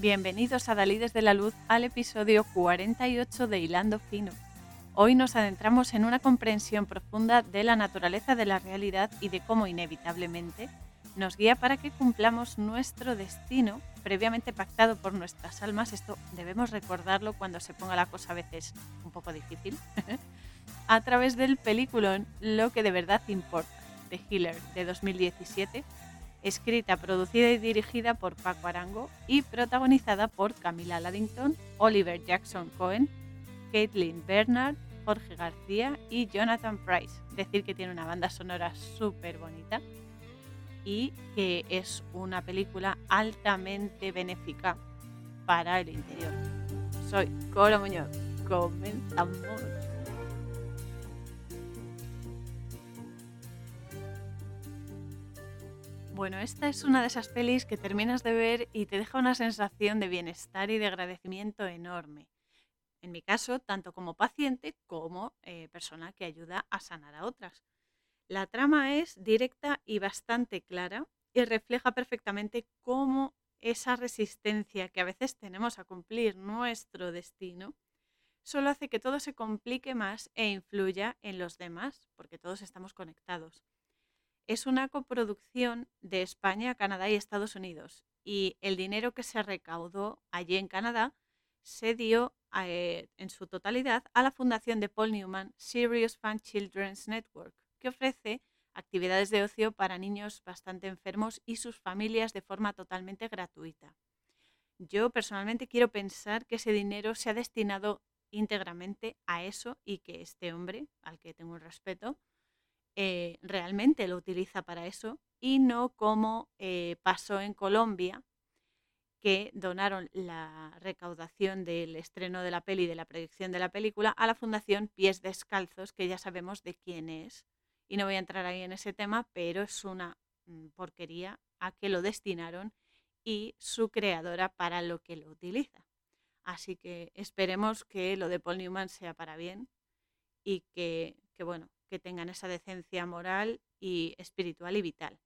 Bienvenidos a Dalides de la Luz al episodio 48 de Hilando Fino. Hoy nos adentramos en una comprensión profunda de la naturaleza de la realidad y de cómo inevitablemente nos guía para que cumplamos nuestro destino previamente pactado por nuestras almas. Esto debemos recordarlo cuando se ponga la cosa a veces un poco difícil. a través del peliculón Lo que de verdad importa, de Healer, de 2017, escrita, producida y dirigida por Paco Arango y protagonizada por Camila Laddington, Oliver Jackson Cohen, Caitlin Bernard, Jorge García y Jonathan Price. Decir que tiene una banda sonora súper bonita y que es una película altamente benéfica para el interior. Soy Coro Muñoz. Comenzamos. Bueno, esta es una de esas pelis que terminas de ver y te deja una sensación de bienestar y de agradecimiento enorme. En mi caso, tanto como paciente como eh, persona que ayuda a sanar a otras. La trama es directa y bastante clara y refleja perfectamente cómo esa resistencia que a veces tenemos a cumplir nuestro destino solo hace que todo se complique más e influya en los demás, porque todos estamos conectados es una coproducción de España, Canadá y Estados Unidos. Y el dinero que se recaudó allí en Canadá se dio eh, en su totalidad a la fundación de Paul Newman Serious Fun Children's Network, que ofrece actividades de ocio para niños bastante enfermos y sus familias de forma totalmente gratuita. Yo personalmente quiero pensar que ese dinero se ha destinado íntegramente a eso y que este hombre, al que tengo el respeto, eh, realmente lo utiliza para eso y no como eh, pasó en Colombia, que donaron la recaudación del estreno de la peli de la proyección de la película a la Fundación Pies Descalzos, que ya sabemos de quién es. Y no voy a entrar ahí en ese tema, pero es una mm, porquería a que lo destinaron y su creadora para lo que lo utiliza. Así que esperemos que lo de Paul Newman sea para bien y que, que bueno, que tengan esa decencia moral y espiritual y vital.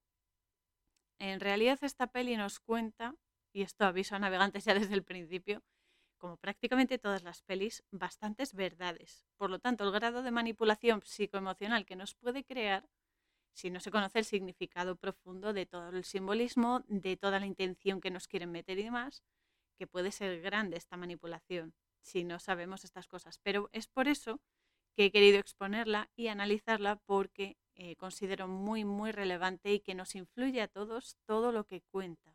En realidad esta peli nos cuenta, y esto aviso a navegantes ya desde el principio, como prácticamente todas las pelis, bastantes verdades. Por lo tanto, el grado de manipulación psicoemocional que nos puede crear, si no se conoce el significado profundo de todo el simbolismo, de toda la intención que nos quieren meter y demás, que puede ser grande esta manipulación si no sabemos estas cosas. Pero es por eso que he querido exponerla y analizarla porque eh, considero muy, muy relevante y que nos influye a todos todo lo que cuenta.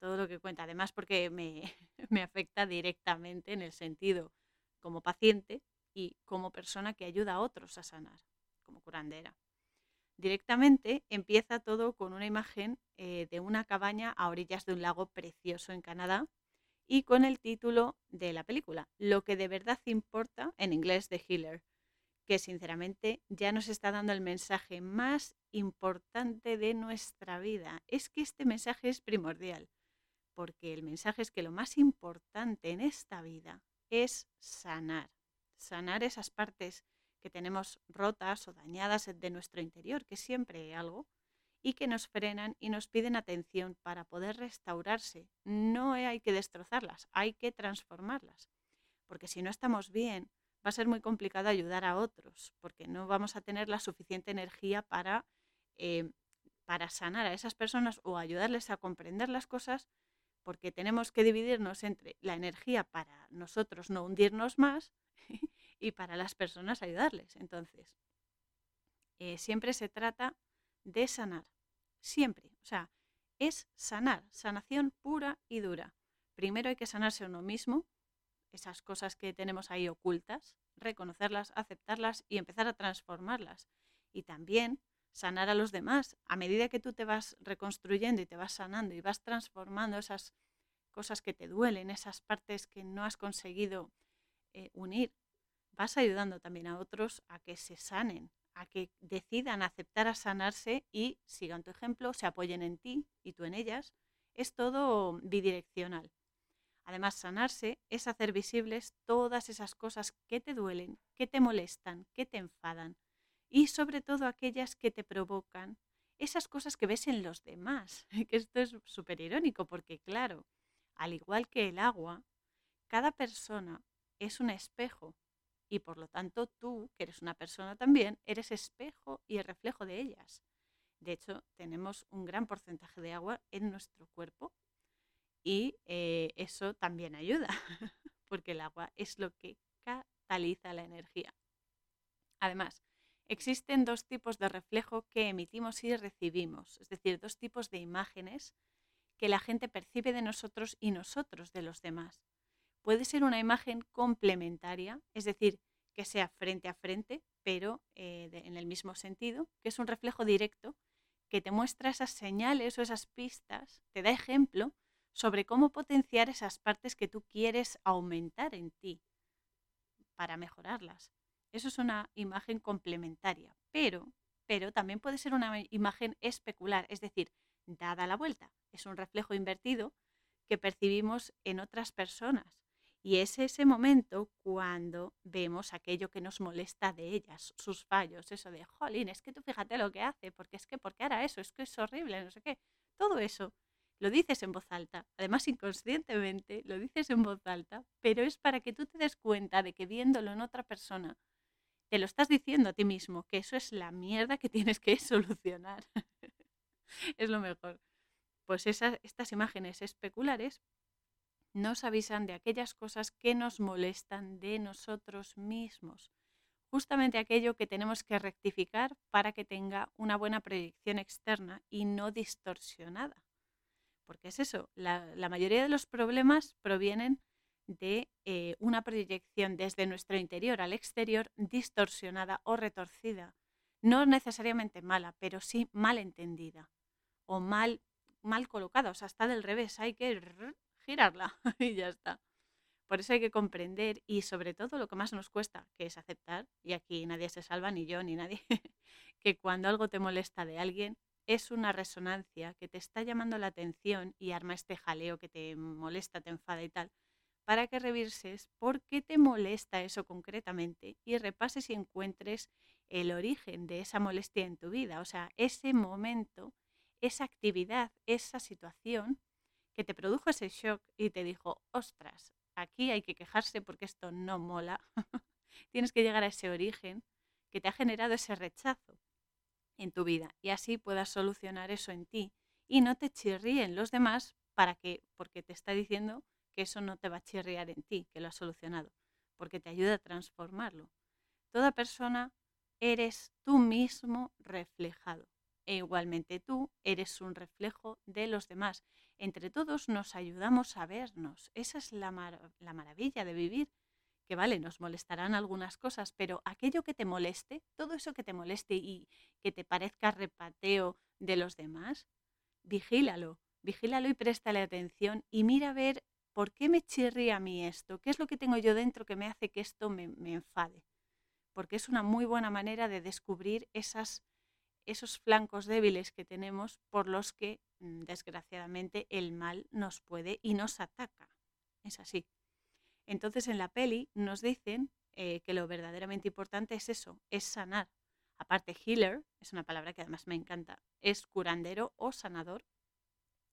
Todo lo que cuenta. Además, porque me, me afecta directamente en el sentido como paciente y como persona que ayuda a otros a sanar, como curandera. Directamente empieza todo con una imagen eh, de una cabaña a orillas de un lago precioso en Canadá, y con el título de la película, Lo que de verdad importa, en inglés de Healer, que sinceramente ya nos está dando el mensaje más importante de nuestra vida. Es que este mensaje es primordial, porque el mensaje es que lo más importante en esta vida es sanar, sanar esas partes que tenemos rotas o dañadas de nuestro interior, que siempre hay algo, y que nos frenan y nos piden atención para poder restaurarse. No hay que destrozarlas, hay que transformarlas. Porque si no estamos bien, va a ser muy complicado ayudar a otros, porque no vamos a tener la suficiente energía para, eh, para sanar a esas personas o ayudarles a comprender las cosas, porque tenemos que dividirnos entre la energía para nosotros no hundirnos más y para las personas ayudarles. Entonces, eh, siempre se trata de sanar siempre. O sea, es sanar, sanación pura y dura. Primero hay que sanarse uno mismo, esas cosas que tenemos ahí ocultas, reconocerlas, aceptarlas y empezar a transformarlas. Y también sanar a los demás. A medida que tú te vas reconstruyendo y te vas sanando y vas transformando esas cosas que te duelen, esas partes que no has conseguido eh, unir, vas ayudando también a otros a que se sanen, a que decidan aceptar a sanarse y sigan tu ejemplo, se apoyen en ti y tú en ellas. Es todo bidireccional. Además, sanarse es hacer visibles todas esas cosas que te duelen, que te molestan, que te enfadan y sobre todo aquellas que te provocan esas cosas que ves en los demás. Que esto es súper irónico porque, claro, al igual que el agua, cada persona es un espejo y por lo tanto tú, que eres una persona también, eres espejo y el reflejo de ellas. De hecho, tenemos un gran porcentaje de agua en nuestro cuerpo y eh, eso también ayuda, porque el agua es lo que cataliza la energía. Además, existen dos tipos de reflejo que emitimos y recibimos, es decir, dos tipos de imágenes que la gente percibe de nosotros y nosotros de los demás. Puede ser una imagen complementaria, es decir, que sea frente a frente, pero eh, en el mismo sentido, que es un reflejo directo que te muestra esas señales o esas pistas, te da ejemplo sobre cómo potenciar esas partes que tú quieres aumentar en ti para mejorarlas. Eso es una imagen complementaria, pero, pero también puede ser una imagen especular, es decir, dada la vuelta. Es un reflejo invertido que percibimos en otras personas. Y es ese momento cuando vemos aquello que nos molesta de ellas, sus fallos, eso de, jolín, es que tú fíjate lo que hace, porque es que, ¿por qué hará eso? Es que es horrible, no sé qué. Todo eso lo dices en voz alta, además inconscientemente lo dices en voz alta, pero es para que tú te des cuenta de que viéndolo en otra persona, te lo estás diciendo a ti mismo, que eso es la mierda que tienes que solucionar. es lo mejor. Pues esas, estas imágenes especulares nos avisan de aquellas cosas que nos molestan de nosotros mismos. Justamente aquello que tenemos que rectificar para que tenga una buena proyección externa y no distorsionada. Porque es eso, la, mayoría de los problemas provienen de eh, una proyección desde nuestro interior al exterior distorsionada o retorcida. No necesariamente mala, pero sí mal entendida o mal, mal colocada. O sea, está del revés, hay que girarla y ya está. Por eso hay que comprender y sobre todo lo que más nos cuesta, que es aceptar, y aquí nadie se salva, ni yo, ni nadie, que cuando algo te molesta de alguien es una resonancia que te está llamando la atención y arma este jaleo que te molesta, te enfada y tal, para que revises por qué te molesta eso concretamente y repases y encuentres el origen de esa molestia en tu vida, o sea, ese momento, esa actividad, esa situación que te produjo ese shock y te dijo, ostras, aquí hay que quejarse porque esto no mola. Tienes que llegar a ese origen que te ha generado ese rechazo en tu vida y así puedas solucionar eso en ti y no te chirríen los demás para que porque te está diciendo que eso no te va a chirriar en ti, que lo has solucionado, porque te ayuda a transformarlo. Toda persona eres tú mismo reflejado e igualmente tú eres un reflejo de los demás. Entre todos nos ayudamos a vernos. Esa es la, la maravilla de vivir que vale, nos molestarán algunas cosas, pero aquello que te moleste, todo eso que te moleste y que te parezca repateo de los demás, vigílalo, vigílalo y préstale atención y mira a ver por qué me chirría a mí esto, qué es lo que tengo yo dentro que me hace que esto me, me enfade. Porque es una muy buena manera de descubrir esas, esos flancos débiles que tenemos por los que, mm, desgraciadamente, el mal nos puede y nos ataca. Es así. Entonces en la peli nos dicen eh, que lo verdaderamente importante es eso, es sanar. Aparte, healer, es una palabra que además me encanta, es curandero o sanador.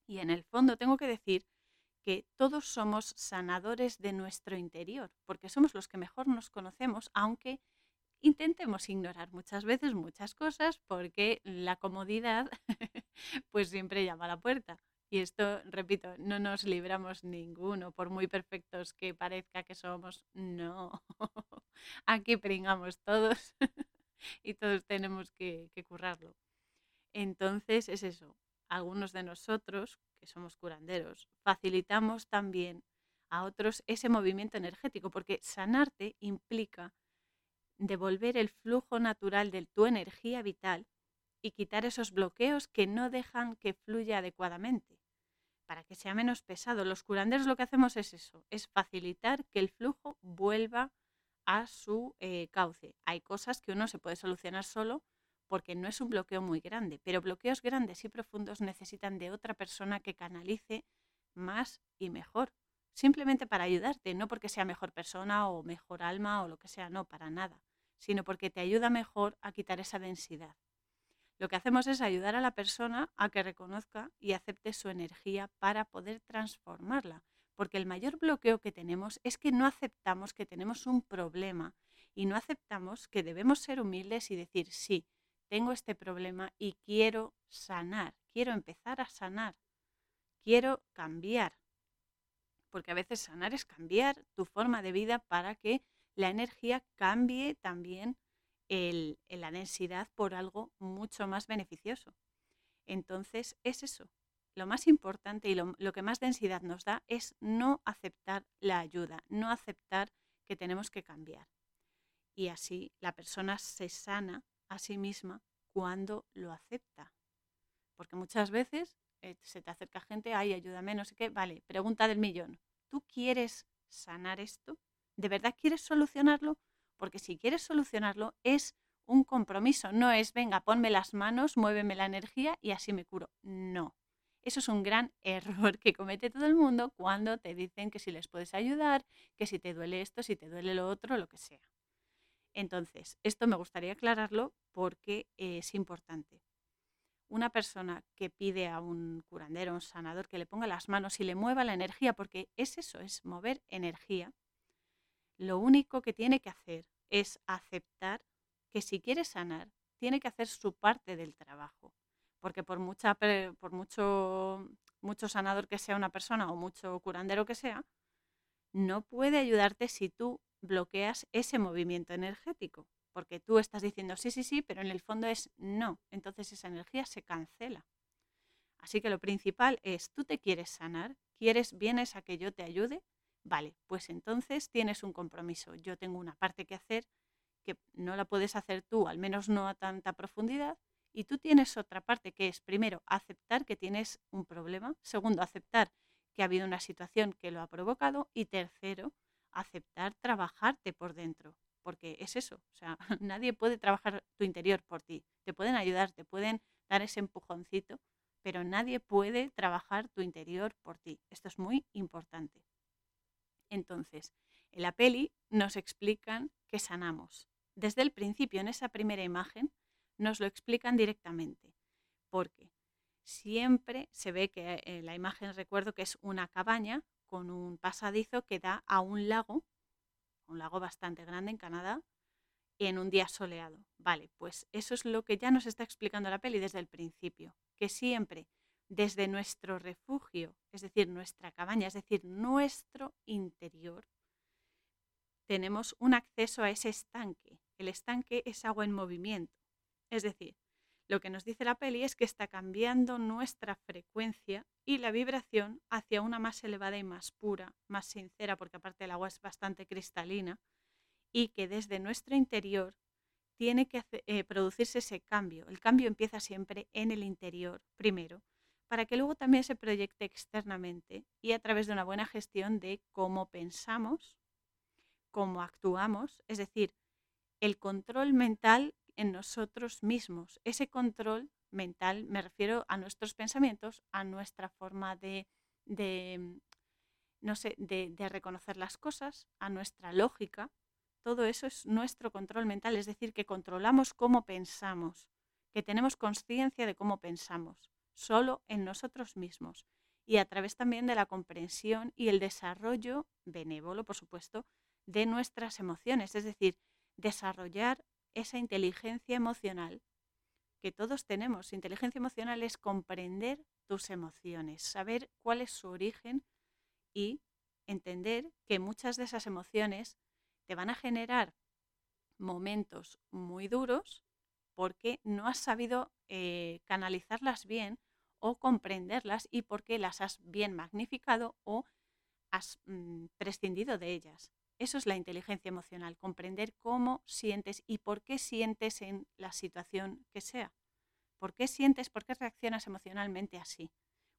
Y en el fondo tengo que decir que todos somos sanadores de nuestro interior, porque somos los que mejor nos conocemos, aunque intentemos ignorar muchas veces muchas cosas, porque la comodidad pues siempre llama a la puerta. Y esto, repito, no nos libramos ninguno, por muy perfectos que parezca que somos, no. Aquí pringamos todos y todos tenemos que, que currarlo. Entonces es eso, algunos de nosotros, que somos curanderos, facilitamos también a otros ese movimiento energético, porque sanarte implica devolver el flujo natural de tu energía vital y quitar esos bloqueos que no dejan que fluya adecuadamente para que sea menos pesado. Los curanderos lo que hacemos es eso, es facilitar que el flujo vuelva a su eh, cauce. Hay cosas que uno se puede solucionar solo porque no es un bloqueo muy grande, pero bloqueos grandes y profundos necesitan de otra persona que canalice más y mejor, simplemente para ayudarte, no porque sea mejor persona o mejor alma o lo que sea, no, para nada, sino porque te ayuda mejor a quitar esa densidad. Lo que hacemos es ayudar a la persona a que reconozca y acepte su energía para poder transformarla, Porque el mayor bloqueo que tenemos es que no aceptamos que tenemos un problema y no aceptamos que debemos ser humildes y decir, sí, tengo este problema y quiero sanar, quiero empezar a sanar, quiero cambiar. Porque a veces sanar es cambiar tu forma de vida para que la energía cambie también la densidad por algo mucho más beneficioso. Entonces es eso. Lo más importante y lo, lo que más densidad nos da es no aceptar la ayuda, no aceptar que tenemos que cambiar. Y así la persona se sana a sí misma cuando lo acepta. Porque muchas veces eh, se te acerca gente, ay, ayúdame, no sé qué, vale, pregunta del millón. ¿Tú quieres sanar esto? ¿De verdad quieres solucionarlo? Porque si quieres solucionarlo es un compromiso, no es, venga, ponme las manos, muéveme la energía y así me curo. No. Eso es un gran error que comete todo el mundo cuando te dicen que si les puedes ayudar, que si te duele esto, si te duele lo otro, lo que sea. Entonces, esto me gustaría aclararlo porque es importante. Una persona que pide a un curandero, un sanador, que le ponga las manos y le mueva la energía, porque es eso, es mover energía, lo único que tiene que hacer es aceptar que si quiere sanar, tiene que hacer su parte del trabajo. Porque por, mucha, por mucho, mucho sanador que sea una persona o mucho curandero que sea, no puede ayudarte si tú bloqueas ese movimiento energético, porque tú estás diciendo sí, sí, sí, pero en el fondo es no. Entonces esa energía se cancela. Así que lo principal es, tú te quieres sanar, quieres, vienes a que yo te ayude, vale, pues entonces tienes un compromiso. Yo tengo una parte que hacer que no la puedes hacer tú, al menos no a tanta profundidad, y tú tienes otra parte que es, primero, aceptar que tienes un problema, segundo, aceptar que ha habido una situación que lo ha provocado, y tercero, aceptar trabajarte por dentro, porque es eso, o sea, nadie puede trabajar tu interior por ti, te pueden ayudar, te pueden dar ese empujoncito, pero nadie puede trabajar tu interior por ti. Esto es muy importante. Entonces, en la peli nos explican que sanamos. Desde el principio, en esa primera imagen, nos lo explican directamente, porque siempre se ve que eh, la imagen recuerdo que es una cabaña con un pasadizo que da a un lago, un lago bastante grande en Canadá, en un día soleado. Vale, pues eso es lo que ya nos está explicando la peli desde el principio, que siempre desde nuestro refugio, es decir, nuestra cabaña, es decir, nuestro interior, tenemos un acceso a ese estanque. El estanque es agua en movimiento. Es decir, lo que nos dice la peli es que está cambiando nuestra frecuencia y la vibración hacia una más elevada y más pura, más sincera, porque aparte el agua es bastante cristalina, y que desde nuestro interior tiene que eh, producirse ese cambio. El cambio empieza siempre en el interior primero, para que luego también se proyecte externamente y a través de una buena gestión de cómo pensamos, cómo actuamos, es decir, el control mental en nosotros mismos. Ese control mental me refiero a nuestros pensamientos, a nuestra forma de, de no sé, de, reconocer las cosas, a nuestra lógica. Todo eso es nuestro control mental, es decir, que controlamos cómo pensamos, que tenemos conciencia de cómo pensamos, solo en nosotros mismos y a través también de la comprensión y el desarrollo benévolo, por supuesto, de nuestras emociones, es decir, desarrollar esa inteligencia emocional que todos tenemos. Inteligencia emocional es comprender tus emociones, saber cuál es su origen y entender que muchas de esas emociones te van a generar momentos muy duros porque no has sabido eh, canalizarlas bien o comprenderlas y porque las has bien magnificado o has mm, prescindido de ellas. Eso es la inteligencia emocional, comprender cómo sientes y por qué sientes en la situación que sea. ¿Por qué sientes, por qué reaccionas emocionalmente así?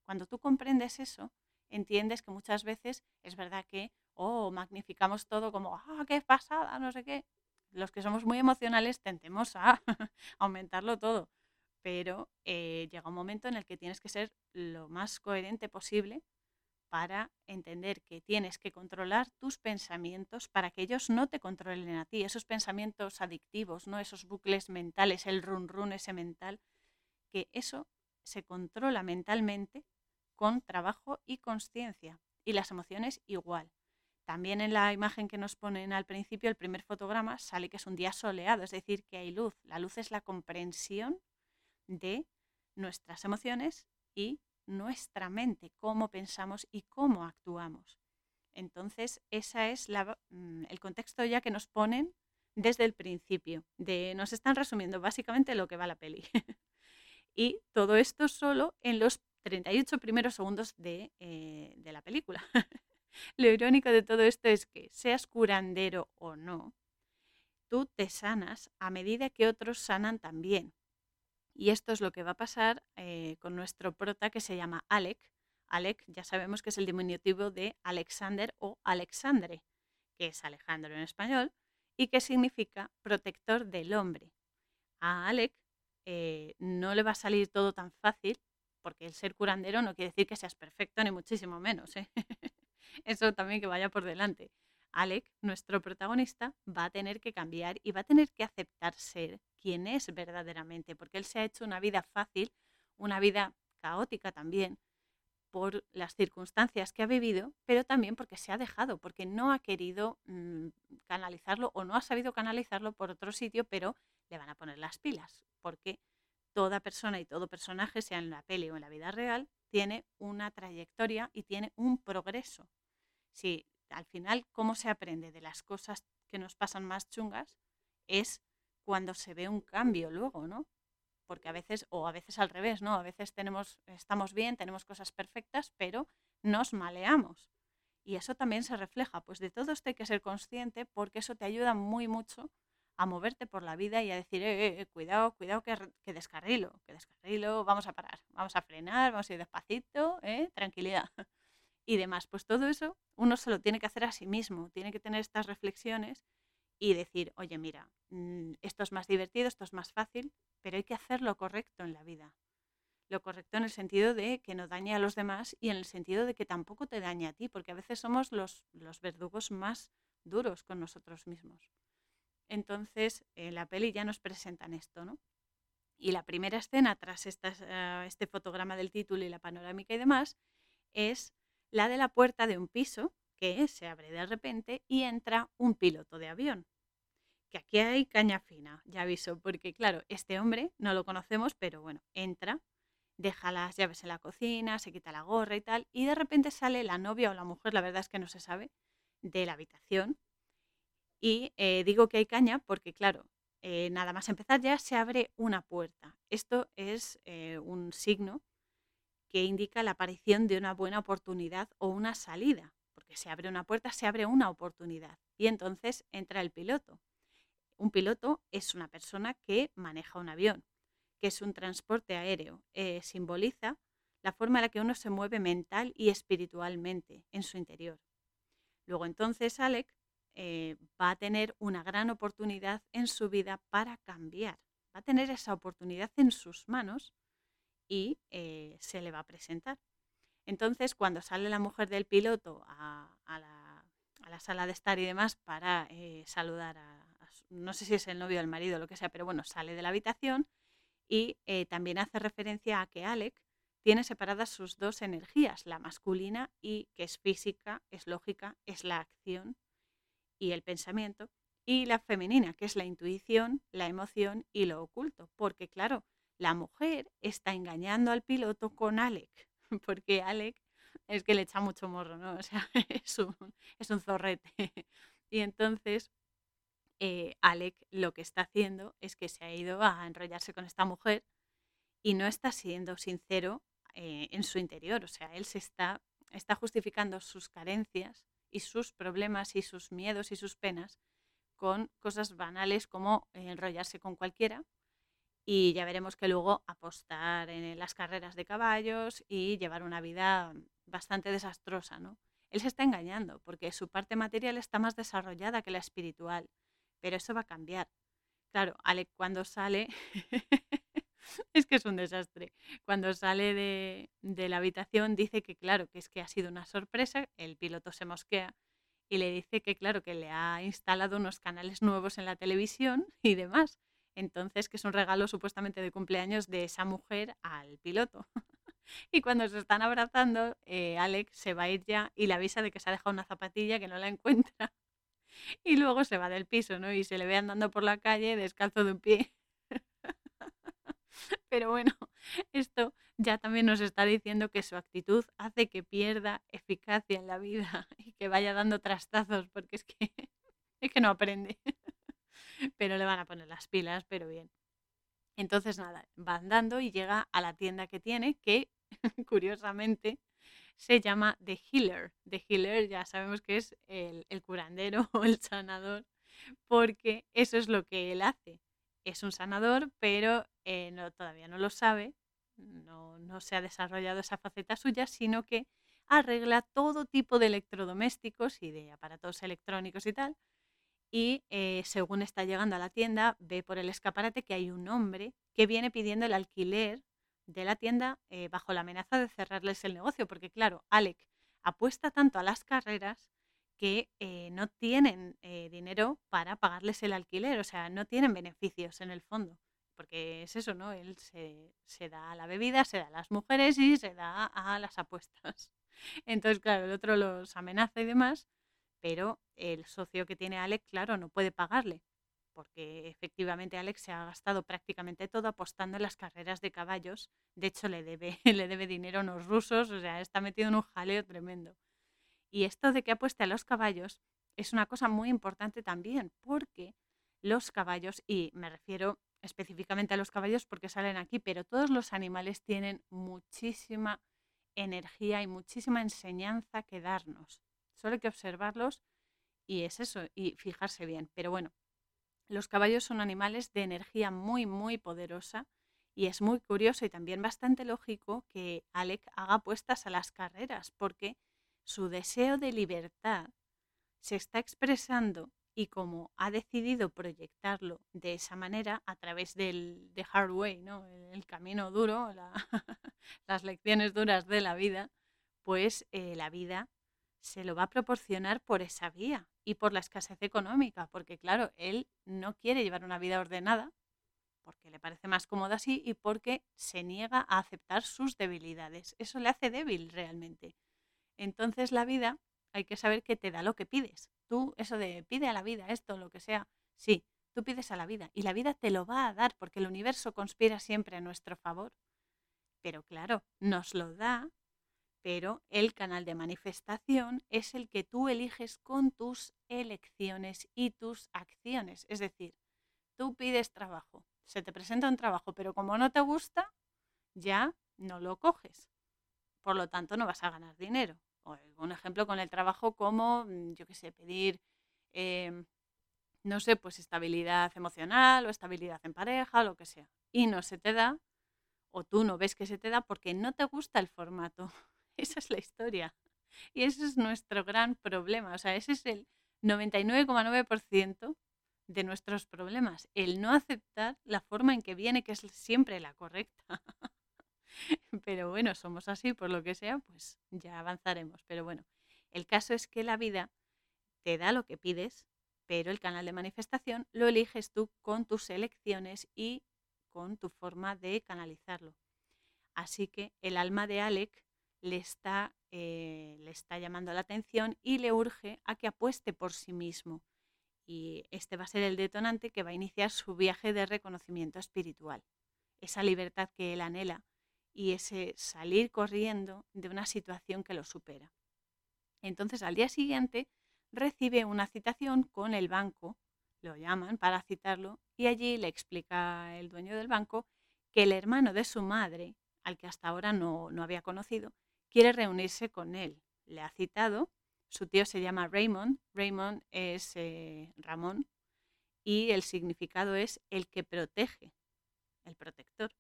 Cuando tú comprendes eso, entiendes que muchas veces es verdad que, oh, magnificamos todo como, ah, qué pasada, no sé qué. Los que somos muy emocionales tendemos a aumentarlo todo, pero eh, llega un momento en el que tienes que ser lo más coherente posible para entender que tienes que controlar tus pensamientos para que ellos no te controlen a ti, esos pensamientos adictivos, no esos bucles mentales, el run run ese mental, que eso se controla mentalmente con trabajo y conciencia. Y las emociones igual. También en la imagen que nos ponen al principio, el primer fotograma, sale que es un día soleado, es decir, que hay luz. La luz es la comprensión de nuestras emociones y nuestra mente, cómo pensamos y cómo actuamos. Entonces, ese es mm, el contexto ya que nos ponen desde el principio. De, nos están resumiendo básicamente lo que va la peli. y todo esto solo en los 38 primeros segundos de, eh, de la película. Lo irónico de todo esto es que, seas curandero o no, tú te sanas a medida que otros sanan también. Y esto es lo que va a pasar eh, con nuestro prota que se llama Alec. Alec ya sabemos que es el diminutivo de Alexander o Alexandre, que es Alejandro en español, y que significa protector del hombre. A Alec eh, no le va a salir todo tan fácil, porque el ser curandero no quiere decir que seas perfecto, ni muchísimo menos. ¿eh? Eso también que vaya por delante. Alec, nuestro protagonista, va a tener que cambiar y va a tener que aceptar ser quien es verdaderamente, porque él se ha hecho una vida fácil, una vida caótica también, por las circunstancias que ha vivido, pero también porque se ha dejado, porque no ha querido mm, canalizarlo o no ha sabido canalizarlo por otro sitio, pero le van a poner las pilas, porque toda persona y todo personaje, sea en la peli o en la vida real, tiene una trayectoria y tiene un progreso. Si al final cómo se aprende de las cosas que nos pasan más chungas es cuando se ve un cambio luego, ¿no? Porque a veces, o a veces al revés, ¿no? A veces tenemos, estamos bien, tenemos cosas perfectas, pero nos maleamos. Y eso también se refleja. Pues de todo esto hay que ser consciente porque eso te ayuda muy mucho a moverte por la vida y a decir, eh, eh, eh cuidado, cuidado que, que, descarrilo, que descarrilo, vamos a parar, vamos a frenar, vamos a ir despacito, eh, tranquilidad y demás. Pues todo eso uno se lo tiene que hacer a sí mismo, tiene que tener estas reflexiones y decir, oye, mira, mm, esto es más divertido, esto es más fácil, pero hay que hacer lo correcto en la vida. Lo correcto en el sentido de que no dañe a los demás y en el sentido de que tampoco te dañe a ti, porque a veces somos los, los verdugos más duros con nosotros mismos. Entonces, en la peli ya nos presentan esto, ¿no? Y la primera escena, tras eh, este fotograma del título y la panorámica y demás, es la de la puerta de un piso que se abre de repente y entra un piloto de avión. Que aquí hay caña fina, ya aviso, porque claro, este hombre no lo conocemos, pero bueno, entra, deja las llaves en la cocina, se quita la gorra y tal, y de repente sale la novia o la mujer, la verdad es que no se sabe, de la habitación y eh, digo que hay caña porque, claro, eh, nada más empezar ya se abre una puerta. Esto es eh, un signo que indica la aparición de una buena oportunidad o una salida, porque se abre una puerta, se abre una oportunidad y entonces entra el piloto. Un piloto es una persona que maneja un avión, que es un transporte aéreo. simboliza la forma en la que uno se mueve mental y espiritualmente en su interior. Luego entonces Alec eh, va a tener una gran oportunidad en su vida para cambiar. Va a tener esa oportunidad en sus manos y eh, se le va a presentar. Entonces, cuando sale la mujer del piloto a, la, sala de estar y demás para eh, saludar a, no sé si es el novio el marido, lo que sea, pero bueno, sale de la habitación y también hace referencia a que Alec tiene separadas sus dos energías, la masculina y que es física, es lógica, es la acción y el pensamiento, y la femenina, que es la intuición, la emoción y lo oculto. Porque claro, la mujer está engañando al piloto con Alec, porque Alec es que le echa mucho morro, ¿no? O sea, es un, es un zorrete. Y entonces eh, Alec lo que está haciendo es que se ha ido a enrollarse con esta mujer y no está siendo sincero eh, en su interior. O sea, él se está, está justificando sus carencias y sus problemas y sus miedos y sus penas con cosas banales como enrollarse con cualquiera y ya veremos que luego apostar en las carreras de caballos y llevar una vida bastante desastrosa, ¿no? Él se está engañando porque su parte material está más desarrollada que la espiritual, pero eso va a cambiar. Claro, Ale cuando sale es que es un desastre. Cuando sale de, la habitación dice que claro, que es que ha sido una sorpresa, el piloto se mosquea y le dice que claro, que le ha instalado unos canales nuevos en la televisión y demás. Entonces, que es un regalo supuestamente de cumpleaños de esa mujer al piloto. Y cuando se están abrazando, eh, Alex se va a ir ya y le avisa de que se ha dejado una zapatilla que no la encuentra. Y luego se va del piso, ¿no? Y se le ve andando por la calle descalzo de un pie. Pero bueno, esto ya también nos está diciendo que su actitud hace que pierda eficacia en la vida y que vaya dando trastazos, porque es que, es que no aprende. Pero le van a poner las pilas, pero bien. Entonces nada, va andando y llega a la tienda que tiene, que curiosamente se llama The Healer. The Healer ya sabemos que es el, curandero o el sanador, porque eso es lo que él hace. Es un sanador, pero eh, todavía no lo sabe, no se ha desarrollado esa faceta suya, sino que arregla todo tipo de electrodomésticos y de aparatos electrónicos y tal. Y eh, según está llegando a la tienda, ve por el escaparate que hay un hombre que viene pidiendo el alquiler de la tienda eh, bajo la amenaza de cerrarles el negocio, porque claro, Alec apuesta tanto a las carreras que eh, no tienen dinero para pagarles el alquiler, o sea, no tienen beneficios en el fondo, porque es eso, ¿no? Él se, se da a la bebida, se da a las mujeres y se da a las apuestas. Entonces, claro, el otro los amenaza y demás, pero el socio que tiene Alec, claro, no puede pagarle porque efectivamente Alex se ha gastado prácticamente todo apostando en las carreras de caballos. De hecho, le debe, le debe dinero a unos rusos, o sea, está metido en un jaleo tremendo. Y esto de que apueste a los caballos es una cosa muy importante también, porque los caballos, y me refiero específicamente a los caballos porque salen aquí, pero todos los animales tienen muchísima energía y muchísima enseñanza que darnos. Solo hay que observarlos y es eso, y fijarse bien. Pero bueno, los caballos son animales de energía muy, muy poderosa y es muy curioso y también bastante lógico que Alec haga apuestas a las carreras porque su deseo de libertad se está expresando y como ha decidido proyectarlo de esa manera a través del de hard way, ¿no? el, camino duro, las lecciones duras de la vida, pues eh, la vida se lo va a proporcionar por esa vía y por la escasez económica, porque claro, él no quiere llevar una vida ordenada, porque le parece más cómodo así y porque se niega a aceptar sus debilidades. Eso le hace débil realmente. Entonces la vida hay que saber que te da lo que pides. Tú, eso de pide a la vida esto, lo que sea, sí, tú pides a la vida y la vida te lo va a dar porque el universo conspira siempre a nuestro favor. Pero claro, nos lo da pero el canal de manifestación es el que tú eliges con tus elecciones y tus acciones. Es decir, tú pides trabajo, se te presenta un trabajo, pero como no te gusta, ya no lo coges. Por lo tanto, no vas a ganar dinero. un ejemplo con el trabajo como, mm, yo qué sé, pedir, em, no sé, pues estabilidad emocional o estabilidad en pareja, lo que sea. Y no se te da, o tú no ves que se te da porque no te gusta el formato. Esa es la historia. Y ese es nuestro gran problema. O sea, ese es el 99,9% de nuestros problemas. El no aceptar la forma en que viene, que es siempre la correcta. Pero bueno, somos así, por lo que sea, pues ya avanzaremos. Pero bueno, el caso es que la vida te da lo que pides, pero el canal de manifestación lo eliges tú con tus elecciones y con tu forma de canalizarlo. Así que el alma de Alec le está, eh, le está llamando la atención y le urge a que apueste por sí mismo. Y este va a ser el detonante que va a iniciar su viaje de reconocimiento espiritual. Esa libertad que él anhela y ese salir corriendo de una situación que lo supera. Entonces al día siguiente recibe una citación con el banco, lo llaman para citarlo, y allí le explica el dueño del banco que el hermano de su madre, al que hasta ahora no, no había conocido, quiere reunirse con él. Le ha citado, su tío se llama Raymond, Raymond es eh, Ramón y el significado es el que protege, el protector.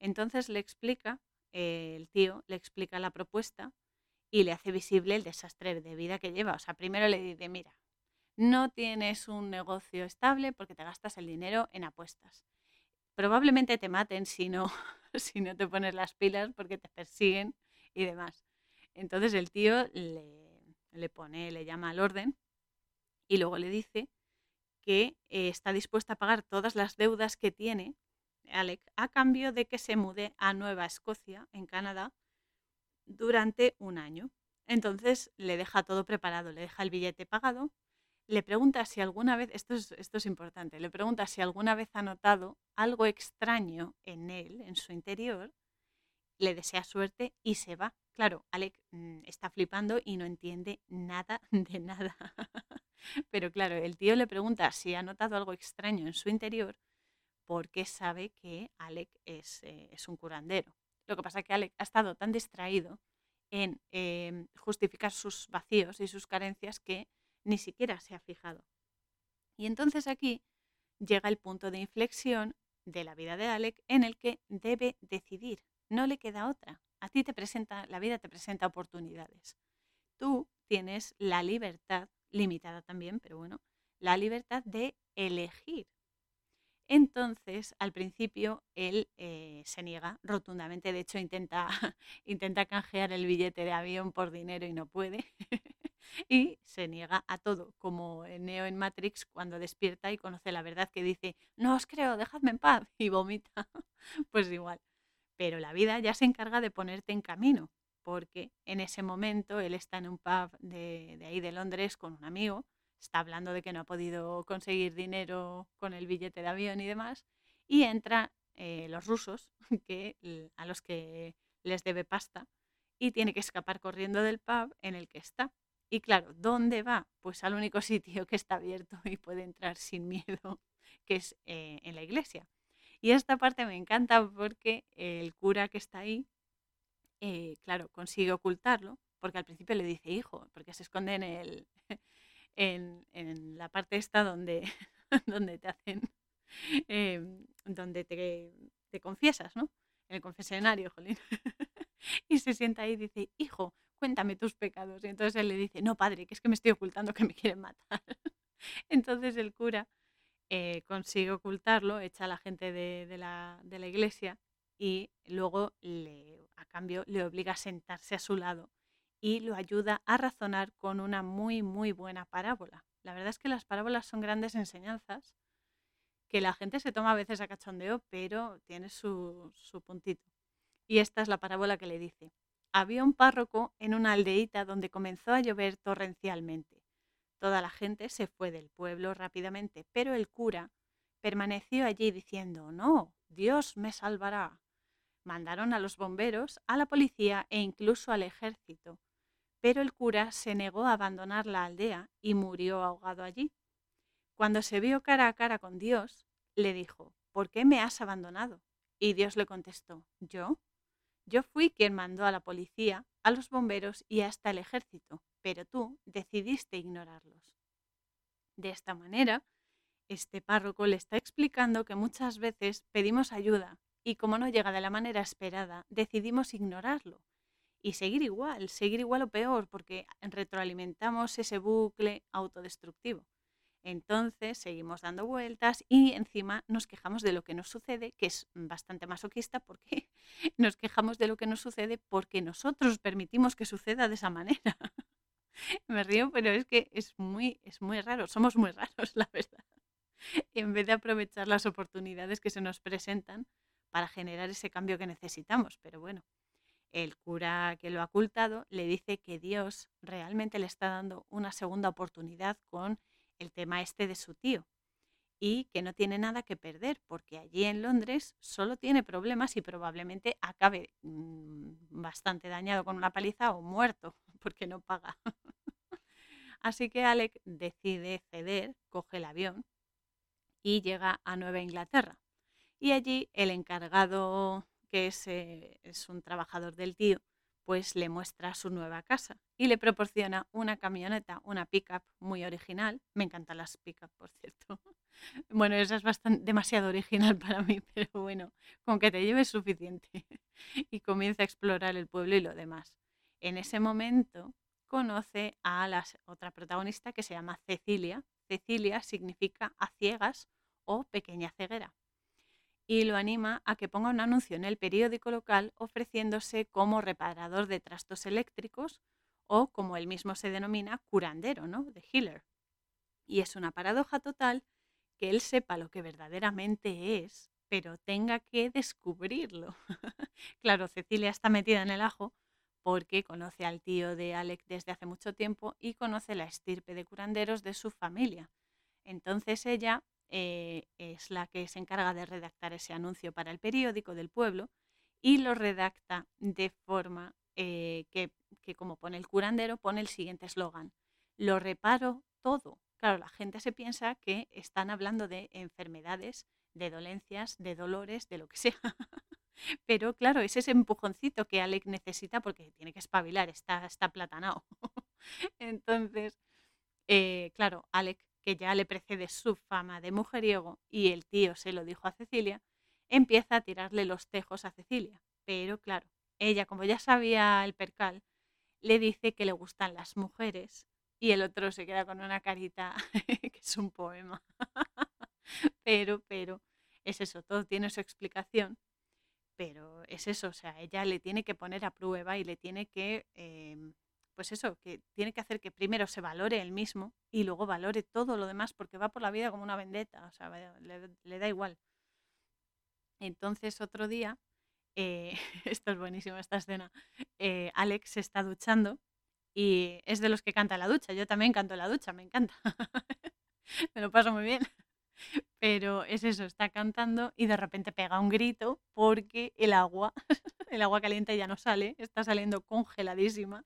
Entonces le explica, eh, el tío le explica la propuesta y le hace visible el desastre de vida que lleva. O sea, primero le dice, mira, no tienes un negocio estable porque te gastas el dinero en apuestas. Probablemente te maten si no, si no te pones las pilas porque te persiguen y demás. Entonces el tío le, pone, le llama al orden y luego le dice que eh, está dispuesta a pagar todas las deudas que tiene, Alec a cambio de que se mude a Nueva Escocia, en Canadá, durante un año. Entonces le deja todo preparado, le deja el billete pagado, le pregunta si alguna vez, esto es, esto es importante, le pregunta si alguna vez ha notado algo extraño en él, en su interior, le desea suerte y se va. Claro, Alec mm, está flipando y no entiende nada de nada. Pero claro, el tío le pregunta si ha notado algo extraño en su interior porque sabe que Alec es, eh, un curandero. Lo que pasa es que Alec ha estado tan distraído en em, justificar sus vacíos y sus carencias que ni siquiera se ha fijado. Y entonces aquí llega el punto de inflexión de la vida de Alec en el que debe decidir. No le queda otra. A ti te presenta, la vida te presenta oportunidades. Tú tienes la libertad, limitada también, pero bueno, la libertad de elegir entonces, al principio, él eh, se niega rotundamente, de hecho intenta, intenta canjear el billete de avión por dinero y no puede. y se niega a todo, como Neo en Matrix cuando despierta y conoce la verdad que dice, no os creo, dejadme en paz, y vomita. pues igual. Pero la vida ya se encarga de ponerte en camino, porque en ese momento él está en un pub de, ahí de Londres con un amigo está hablando de que no ha podido conseguir dinero con el billete de avión y demás, y entra eh, los rusos, que, a los que les debe pasta, y tiene que escapar corriendo del pub en el que está. Y claro, ¿dónde va? Pues al único sitio que está abierto y puede entrar sin miedo, que es eh, en la iglesia. Y esta parte me encanta porque el cura que está ahí, eh, claro, consigue ocultarlo, porque al principio le dice hijo, porque se esconde en el, en, la parte esta donde, donde te hacen, em, donde te, te, confiesas, ¿no? En el confesionario, jolín. y se sienta ahí y dice, hijo, cuéntame tus pecados. Y entonces él le dice, no, padre, que es que me estoy ocultando que me quieren matar. entonces el cura eh, consigue ocultarlo, echa a la gente de, la, de la iglesia y luego le, a cambio le obliga a sentarse a su lado y lo ayuda a razonar con una muy, muy buena parábola. La verdad es que las parábolas son grandes enseñanzas que la gente se toma a veces a cachondeo, pero tiene su, su puntito. Y esta es la parábola que le dice. Había un párroco en una aldeíta donde comenzó a llover torrencialmente. Toda la gente se fue del pueblo rápidamente, pero el cura permaneció allí diciendo, no, Dios me salvará. Mandaron a los bomberos, a la policía e incluso al ejército, pero el cura se negó a abandonar la aldea y murió ahogado allí. Cuando se vio cara a cara con Dios, le dijo, ¿por qué me has abandonado? Y Dios le contestó, ¿yo? Yo fui quien mandó a la policía, a los bomberos y hasta el ejército, pero tú decidiste ignorarlos. De esta manera, este párroco le está explicando que muchas veces pedimos ayuda y como no llega de la manera esperada, decidimos ignorarlo y seguir igual, seguir igual o peor, porque retroalimentamos ese bucle autodestructivo. Entonces seguimos dando vueltas y encima nos quejamos de lo que nos sucede, que es bastante masoquista porque nos quejamos de lo que nos sucede porque nosotros permitimos que suceda de esa manera. Me río, pero es que es muy, es muy raro, somos muy raros, la verdad. En vez de aprovechar las oportunidades que se nos presentan para generar ese cambio que necesitamos. Pero bueno, el cura que lo ha ocultado le dice que Dios realmente le está dando una segunda oportunidad con el tema este de su tío y que no tiene nada que perder porque allí en Londres solo tiene problemas y probablemente acabe mm, bastante dañado con una paliza o muerto porque no paga. Así que Alec decide ceder, coge el avión y llega a Nueva Inglaterra. Y allí el encargado que eh, es, un trabajador del tío, pues le muestra su nueva casa y le proporciona una camioneta, una pickup muy original. Me encantan las pickup, por cierto. Bueno, esa es bastante demasiado original para mí, pero bueno, con que te lleves suficiente. Y comienza a explorar el pueblo y lo demás. En ese momento conoce a la otra protagonista que se llama Cecilia. Cecilia significa a ciegas o pequeña ceguera y lo anima a que ponga un anuncio en el periódico local ofreciéndose como reparador de trastos eléctricos o, como él mismo se denomina, curandero, ¿no? De healer. Y es una paradoja total que él sepa lo que verdaderamente es pero tenga que descubrirlo. claro, Cecilia está metida en el ajo porque conoce al tío de Alec desde hace mucho tiempo y conoce la estirpe de curanderos de su familia. Entonces ella eh, es la que se encarga de redactar ese anuncio para el periódico del pueblo y lo redacta de forma eh, que, que, como pone el curandero, pone el siguiente eslogan. Lo reparo todo. Claro, la gente se piensa que están hablando de enfermedades, de dolencias, de dolores, de lo que sea. Pero claro, es ese empujoncito que Alec necesita porque tiene que espabilar, está, está platanado. Entonces, eh, claro, Alec, que ya le precede su fama de mujeriego y el tío se lo dijo a Cecilia, empieza a tirarle los tejos a Cecilia. Pero claro, ella, como ya sabía el percal, le dice que le gustan las mujeres y el otro se queda con una carita que es un poema. pero, pero, es eso, todo tiene su explicación, pero es eso, o sea, ella le tiene que poner a prueba y le tiene que, em, pues eso, que tiene que hacer que primero se valore él mismo y luego valore todo lo demás porque va por la vida como una vendetta, o sea, le, da igual. Entonces otro día, eh, esto es buenísimo, esta escena, eh, Alex se está duchando y es de los que canta la ducha, yo también canto la ducha, me encanta, me lo paso muy bien. Pero es eso, está cantando y de repente pega un grito porque el agua, el agua caliente ya no sale, está saliendo congeladísima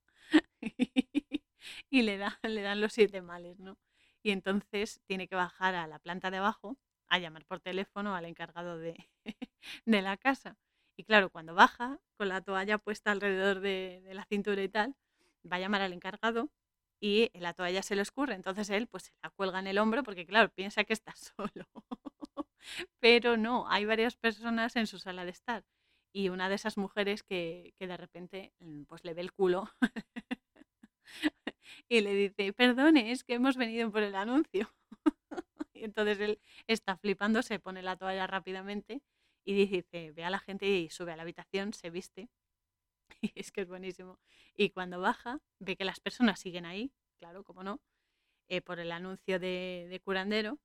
y le, da, le dan los siete males, ¿no? Y entonces tiene que bajar a la planta de abajo a llamar por teléfono al encargado de, de la casa. Y claro, cuando baja con la toalla puesta alrededor de, de la cintura y tal, va a llamar al encargado y la toalla se le escurre. Entonces él pues se la cuelga en el hombro porque claro, piensa que está solo. Pero no, hay varias personas en su sala de estar. Y una de esas mujeres que, que de repente mm, pues le ve el culo y le dice, perdone, es que hemos venido por el anuncio. y entonces él está flipando, se pone la toalla rápidamente y dice, ve a la gente y sube a la habitación, se viste es que es buenísimo. Y cuando baja, ve que las personas siguen ahí, claro, como no, eh, por el anuncio de, curandero,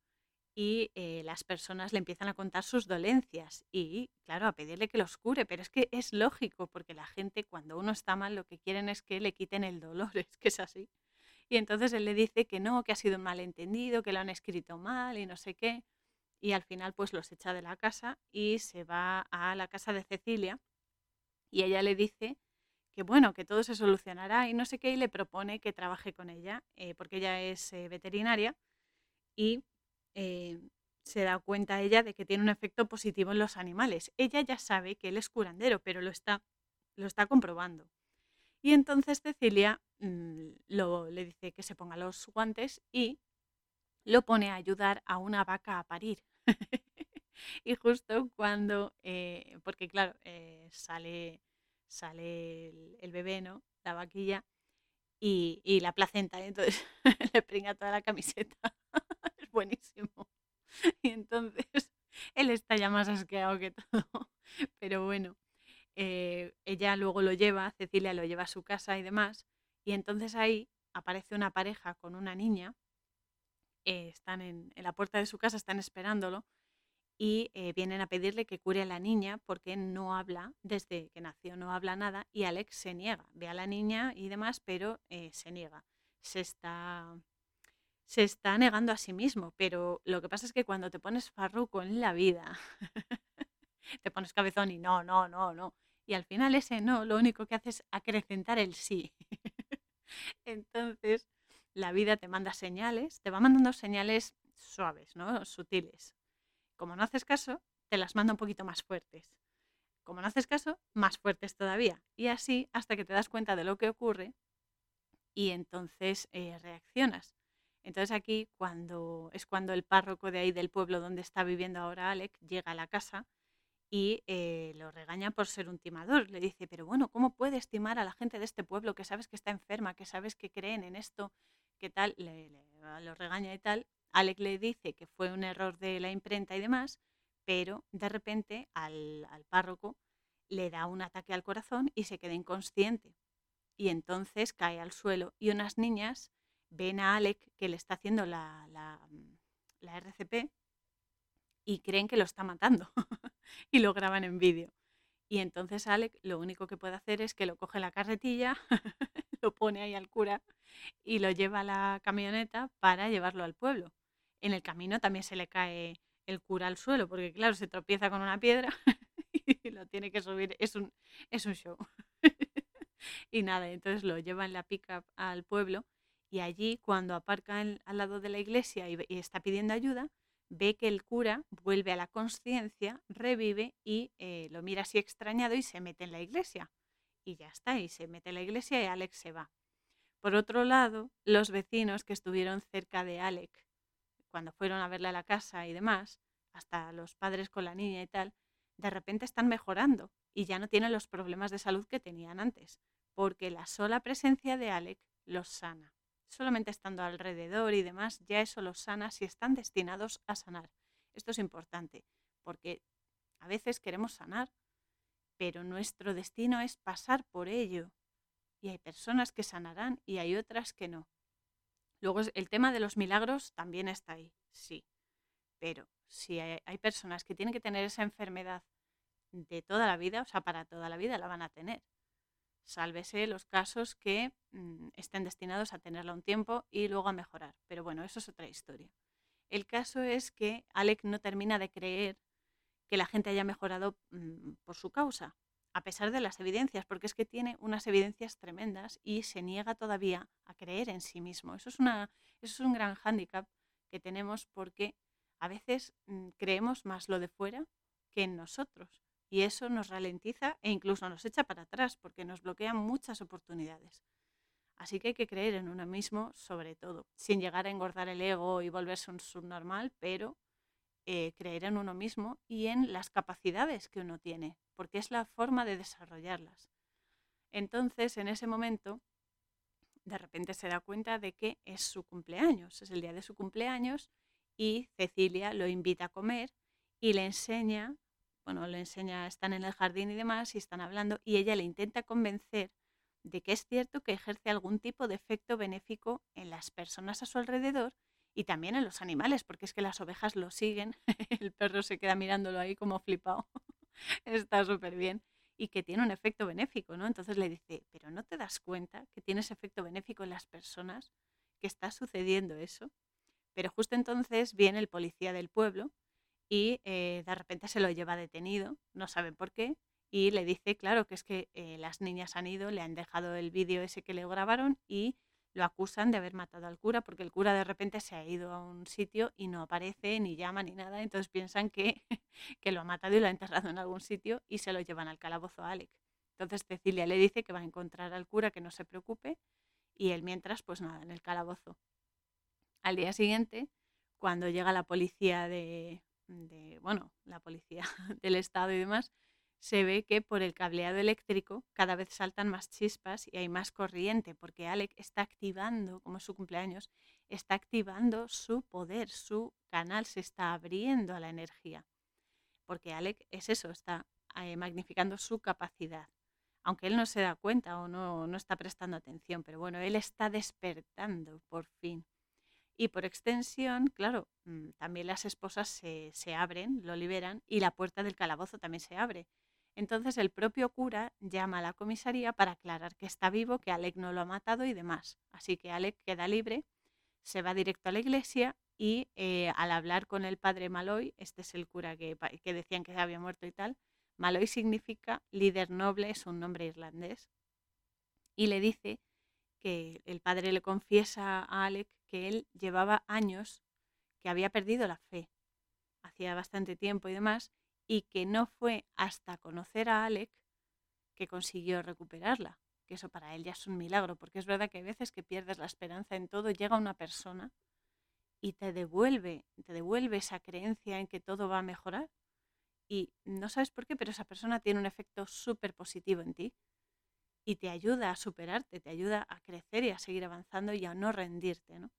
y eh, las personas le empiezan a contar sus dolencias y, claro, a pedirle que los cure, pero es que es lógico, porque la gente cuando uno está mal lo que quieren es que le quiten el dolor, es que es así. Y entonces él le dice que no, que ha sido un malentendido, que lo han escrito mal y no sé qué. Y al final pues los echa de la casa y se va a la casa de Cecilia, y ella le dice que bueno, que todo se solucionará y no sé qué, y le propone que trabaje con ella, eh, porque ella es eh, veterinaria y eh, se da cuenta ella de que tiene un efecto positivo en los animales. Ella ya sabe que él es curandero, pero lo está, lo está comprobando. Y entonces Cecilia mm, le dice que se ponga los guantes y lo pone a ayudar a una vaca a parir. y justo cuando, porque claro, sale sale el, bebé, ¿no? La vaquilla y, y la placenta. Y entonces le pringa toda la camiseta. es buenísimo. Y entonces él está ya más asqueado que todo. Pero bueno, eh, ella luego lo lleva, Cecilia lo lleva a su casa y demás. Y entonces ahí aparece una pareja con una niña. Eh, están en la puerta de su casa, están esperándolo y eh, vienen a pedirle que cure a la niña porque no habla, desde que nació no habla nada y Alex se niega, ve a la niña y demás, pero eh, se niega, se está, se está negando a sí mismo, pero lo que pasa es que cuando te pones farruco en la vida, te pones cabezón y no, no, no, no, y al final ese no lo único que hace es acrecentar el sí. Entonces, la vida te manda señales, te va mandando señales suaves, ¿no? Sutiles como no haces caso, te las manda un poquito más fuertes. Como no haces caso, más fuertes todavía. Y así hasta que te das cuenta de lo que ocurre y entonces eh, reaccionas. Entonces aquí cuando es cuando el párroco de ahí del pueblo donde está viviendo ahora Alec llega a la casa y eh, lo regaña por ser un timador. Le dice, pero bueno, ¿cómo puedes timar a la gente de este pueblo que sabes que está enferma, que sabes que creen en esto, que tal? Le, lo regaña y tal. Alec le dice que fue un error de la imprenta y demás, pero de repente al, párroco le da un ataque al corazón y se queda inconsciente. Y entonces cae al suelo y unas niñas ven a Alec que le está haciendo la, la, RCP y creen que lo está matando. y lo graban en vídeo. Y entonces Alec lo único que puede hacer es que lo coge la carretilla, lo pone ahí al cura y lo lleva a la camioneta para llevarlo al pueblo. En el camino también se le cae el cura al suelo, porque claro, se tropieza con una piedra y lo tiene que subir. Es un, es un show. y nada, entonces lo lleva en la pickup al pueblo y allí cuando aparca al lado de la iglesia y está pidiendo ayuda, ve que el cura vuelve a la conciencia, revive y eh, lo mira así extrañado y se mete en la iglesia. Y ya está, y se mete en la iglesia y Alex se va. Por otro lado, los vecinos que estuvieron cerca de Alec, cuando fueron a verle a la casa y demás, hasta los padres con la niña y tal, de repente están mejorando y ya no tienen los problemas de salud que tenían antes, porque la sola presencia de Alec los sana solamente estando alrededor y demás, ya eso los sana si están destinados a sanar. Esto es importante, porque a veces queremos sanar, pero nuestro destino es pasar por ello. Y hay personas que sanarán y hay otras que no. Luego el tema de los milagros también está ahí, sí. Pero si hay, personas que tienen que tener esa enfermedad de toda la vida, o sea, para toda la vida la van a tener sálvese los casos que mm, estén destinados a tenerla un tiempo y luego a mejorar. Pero bueno, eso es otra historia. El caso es que Alec no termina de creer que la gente haya mejorado mm, por su causa, a pesar de las evidencias, porque es que tiene unas evidencias tremendas y se niega todavía a creer en sí mismo. Eso es, una, eso es un gran hándicap que tenemos porque a veces mm, creemos más lo de fuera que en nosotros y eso nos ralentiza e incluso nos echa para atrás porque nos bloquean muchas oportunidades. Así que hay que creer en uno mismo sobre todo, sin llegar a engordar el ego y volverse un subnormal, pero eh, creer en uno mismo y en las capacidades que uno tiene, porque es la forma de desarrollarlas. Entonces, en ese momento, de repente se da cuenta de que es su cumpleaños, es el día de su cumpleaños y Cecilia lo invita a comer y le enseña bueno, le enseña, están en el jardín y demás, y están hablando, y ella le intenta convencer de que es cierto que ejerce algún tipo de efecto benéfico en las personas a su alrededor y también en los animales, porque es que las ovejas lo siguen, el perro se queda mirándolo ahí como flipado, está súper bien, y que tiene un efecto benéfico, ¿no? Entonces le dice, pero ¿no te das cuenta que tienes efecto benéfico en las personas, que está sucediendo eso? Pero justo entonces viene el policía del pueblo y eh, de repente se lo lleva detenido, no saben por qué, y le dice, claro, que es que eh, las niñas han ido, le han dejado el vídeo ese que le grabaron y lo acusan de haber matado al cura, porque el cura de repente se ha ido a un sitio y no aparece, ni llama, ni nada, entonces piensan que, que lo ha matado y lo ha enterrado en algún sitio y se lo llevan al calabozo a Alec. Entonces Cecilia le dice que va a encontrar al cura, que no se preocupe, y él mientras, pues nada, en el calabozo. Al día siguiente, cuando llega la policía de, de, bueno, la policía del Estado y demás, se ve que por el cableado eléctrico cada vez saltan más chispas y hay más corriente, porque Alec está activando, como es su cumpleaños, está activando su poder, su canal se está abriendo a la energía. Porque Alec es eso, está eh, magnificando su capacidad. Aunque él no se da cuenta o no, no está prestando atención, pero bueno, él está despertando por fin. Y por extensión, claro, mm, también las esposas se, se, abren, lo liberan y la puerta del calabozo también se abre. Entonces el propio cura llama a la comisaría para aclarar que está vivo, que Alec no lo ha matado y demás. Así que Alec queda libre, se va directo a la iglesia y eh, al hablar con el padre Maloy, este es el cura que, que decían que había muerto y tal, Maloy significa líder noble, es un nombre irlandés, y le dice que el padre le confiesa a Alec que él llevaba años que había perdido la fe, hacía bastante tiempo y demás, y que no fue hasta conocer a Alec que consiguió recuperarla, que eso para él ya es un milagro, porque es verdad que hay veces que pierdes la esperanza en todo, llega una persona y te devuelve, te devuelve esa creencia en que todo va a mejorar. Y no sabes por qué, pero esa persona tiene un efecto súper positivo en ti y te ayuda a superarte, te ayuda a crecer y a seguir avanzando y a no rendirte, ¿no?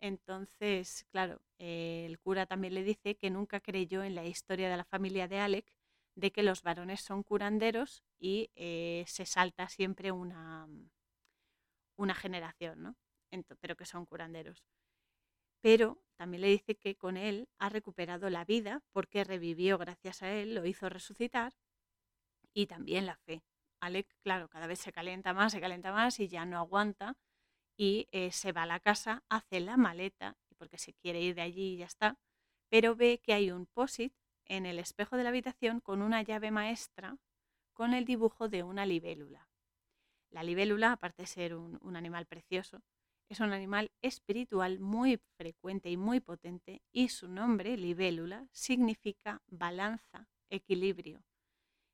Entonces, claro, el cura también le dice que nunca creyó en la historia de la familia de Alec de que los varones son curanderos y eh, se salta siempre una, una generación, ¿no? pero que son curanderos. pero también le dice que con él ha recuperado la vida porque revivió gracias a él, lo hizo resucitar y también la fe. Alec, claro, cada vez se calienta más, se calienta más y ya no aguanta y eh, se va a la casa, hace la maleta porque se quiere ir de allí y ya está, pero ve que hay un posit en el espejo de la habitación con una llave maestra con el dibujo de una libélula. La libélula, aparte de ser un animal precioso, es un animal espiritual muy frecuente y muy potente y su nombre, libélula, significa balanza, equilibrio.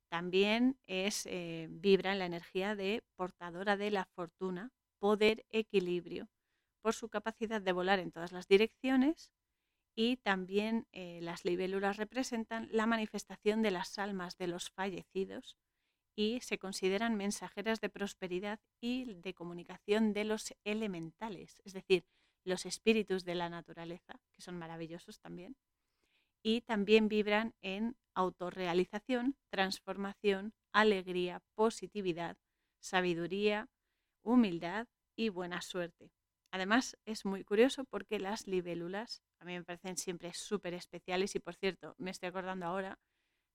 También es, eh, vibra en la energía de portadora de la fortuna, poder, equilibrio, por su capacidad de volar en todas las direcciones y también eh, las libélulas representan la manifestación de las almas de los fallecidos y se consideran mensajeras de prosperidad y de comunicación de los elementales, es decir, los espíritus de la naturaleza, que son maravillosos también, y también vibran en autorrealización, transformación, alegría, positividad, sabiduría, humildad y buena suerte. Además, es muy curioso porque las libélulas a mí me parecen siempre súper especiales y, por cierto, me estoy acordando ahora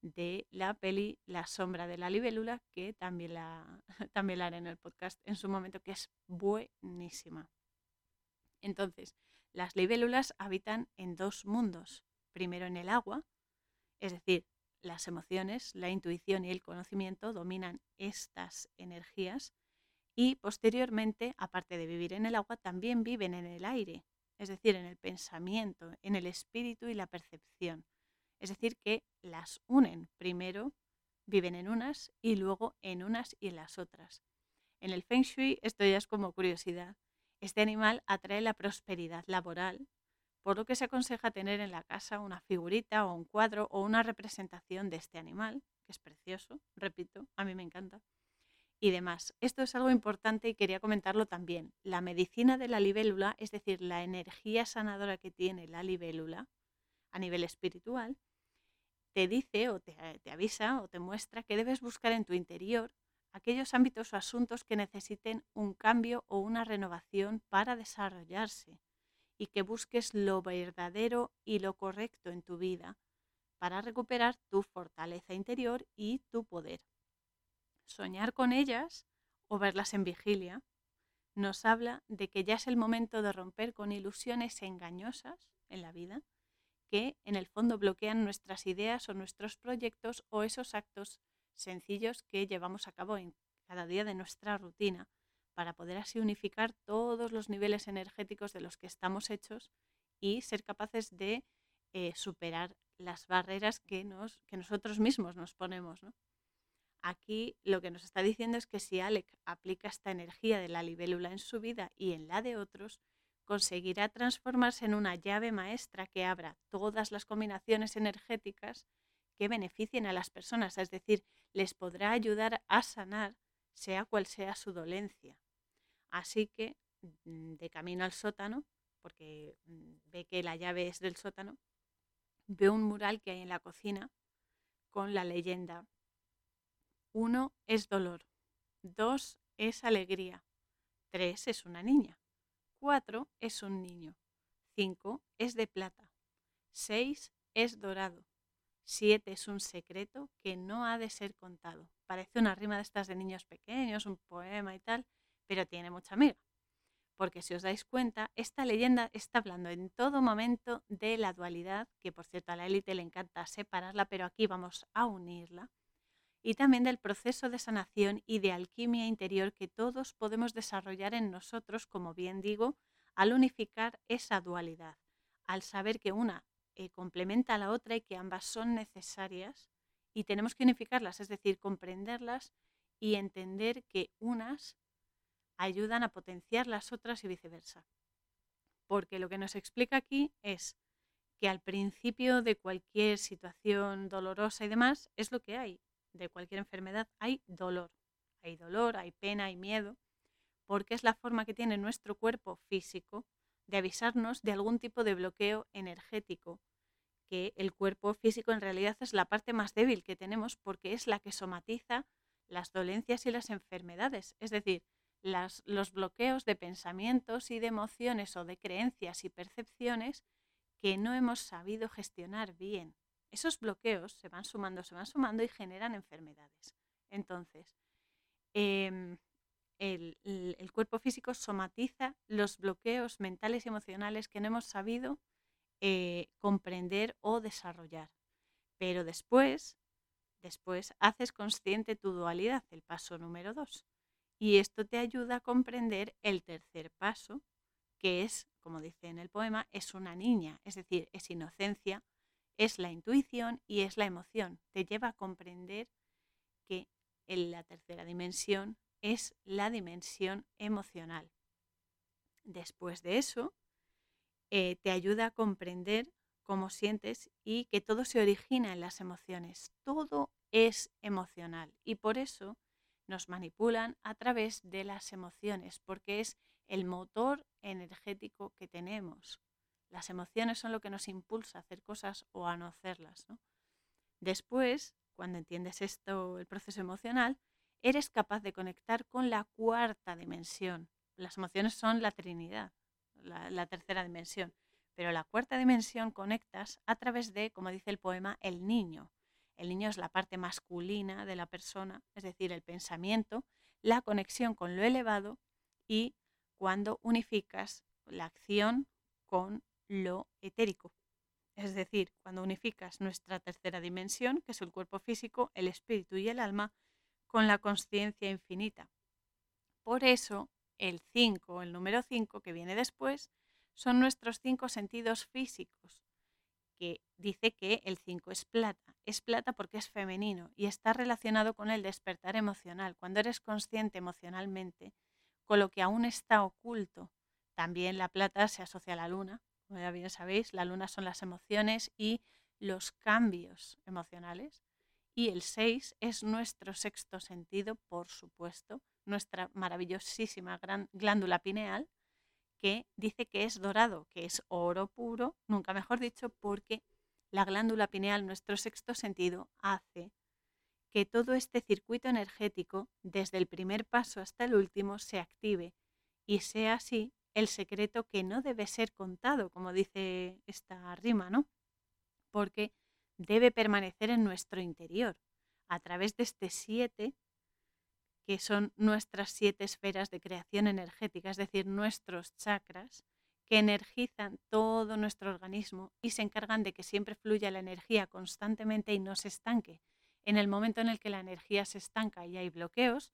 de la peli La sombra de la libélula, que también la, también haré en el podcast en su momento, que es buenísima. Entonces, las libélulas habitan en dos mundos. Primero en el agua, es decir, las emociones, la intuición y el conocimiento dominan estas energías y posteriormente, aparte de vivir en el agua, también viven en el aire, es decir, en el pensamiento, en el espíritu y la percepción. Es decir, que las unen. Primero viven en unas y luego en unas y en las otras. En el Feng Shui esto ya es como curiosidad. Este animal atrae la prosperidad laboral, por lo que se aconseja tener en la casa una figurita o un cuadro o una representación de este animal, que es precioso, repito, a mí me encanta, y demás. Esto es algo importante y quería comentarlo también. La medicina de la libélula, es decir, la energía sanadora que tiene la libélula a nivel espiritual, te dice o te, avisa o te muestra que debes buscar en tu interior aquellos ámbitos o asuntos que necesiten un cambio o una renovación para desarrollarse y que busques lo verdadero y lo correcto en tu vida para recuperar tu fortaleza interior y tu poder. Soñar con ellas o verlas en vigilia nos habla de que ya es el momento de romper con ilusiones engañosas en la vida que en el fondo bloquean nuestras ideas o nuestros proyectos o esos actos sencillos que llevamos a cabo en cada día de nuestra rutina para poder así unificar todos los niveles energéticos de los que estamos hechos y ser capaces de eh, superar las barreras que, nos, que nosotros mismos nos ponemos. Aquí lo que nos está diciendo es que si Alec aplica esta energía de la libélula en su vida y en la de otros, conseguirá transformarse en una llave maestra que abra todas las combinaciones energéticas que beneficien a las personas, es decir, les podrá ayudar a sanar sea cual sea su dolencia. Así que mm, de camino al sótano, porque mm, ve que la llave es del sótano, ve un mural que hay en la cocina con la leyenda. Uno es dolor, dos es alegría, tres es una niña. 4 es un niño. 5 es de plata. 6 es dorado. 7 es un secreto que no ha de ser contado. Parece una rima de estas de niños pequeños, un poema y tal, pero tiene mucha amiga. Porque si os dais cuenta, esta leyenda está hablando en todo momento de la dualidad, que por cierto a la élite le encanta separarla, pero aquí vamos a unirla y también del proceso de sanación y de alquimia interior que todos podemos desarrollar en nosotros, como bien digo, al unificar esa dualidad, al saber que una eh, complementa a la otra y que ambas son necesarias y tenemos que unificarlas, es decir, comprenderlas y entender que unas ayudan a potenciar las otras y viceversa. Porque lo que nos explica aquí es que al principio de cualquier situación dolorosa y demás es lo que hay, de cualquier enfermedad hay dolor. Hay dolor, hay pena, hay miedo, porque es la forma que tiene nuestro cuerpo físico de avisarnos de algún tipo de bloqueo energético, que el cuerpo físico en realidad es la parte más débil que tenemos porque es la que somatiza las dolencias y las enfermedades. Es decir, los bloqueos de pensamientos y de emociones o de creencias y percepciones que no hemos sabido gestionar bien. Esos bloqueos se van sumando, se van sumando y generan enfermedades. Entonces, em, el, cuerpo físico somatiza los bloqueos mentales y emocionales que no hemos sabido eh, comprender o desarrollar. Pero después, después haces consciente tu dualidad, el paso número dos. Y esto te ayuda a comprender el tercer paso, que es, como dice en el poema, es una niña, es decir, es inocencia, es la intuición y es la emoción. Te lleva a comprender que en la tercera dimensión es la dimensión emocional. Después de eso, eh, te ayuda a comprender cómo sientes y que todo se origina en las emociones. Todo es emocional y por eso nos manipulan a través de las emociones, porque es el motor energético que tenemos. Las emociones son lo que nos impulsa a hacer cosas o a no hacerlas. Después, cuando entiendes esto, el proceso emocional, eres capaz de conectar con la cuarta dimensión. Las emociones son la Trinidad, la tercera dimensión. Pero la cuarta dimensión conectas a través de, como dice el poema, el niño. El niño es la parte masculina de la persona, es decir, el pensamiento, la conexión con lo elevado y cuando unificas la acción con lo etérico. Es decir, cuando unificas nuestra tercera dimensión, que es el cuerpo físico, el espíritu y el alma, con la conciencia infinita. Por eso, el 5, el número 5 que viene después, son nuestros cinco sentidos físicos, que dice que el 5 es plata. Es plata porque es femenino y está relacionado con el despertar emocional. Cuando eres consciente emocionalmente con lo que aún está oculto. También la plata se asocia a la luna. Como ya bien sabéis, la luna son las emociones y los cambios emocionales. Y el 6 es nuestro sexto sentido, por supuesto, nuestra maravillosísima gran glándula pineal, que dice que es dorado, que es oro puro, nunca mejor dicho, porque la glándula pineal, nuestro sexto sentido, hace que todo este circuito energético, desde el primer paso hasta el último, se active y sea así el secreto que no debe ser contado, como dice esta rima, ¿no? Porque debe permanecer en nuestro interior, a través de este siete que son nuestras siete esferas de creación energética, es decir, nuestros chakras, que energizan todo nuestro organismo y se encargan de que siempre fluya la energía constantemente y no se estanque. En el momento en el que la energía se estanca y hay bloqueos,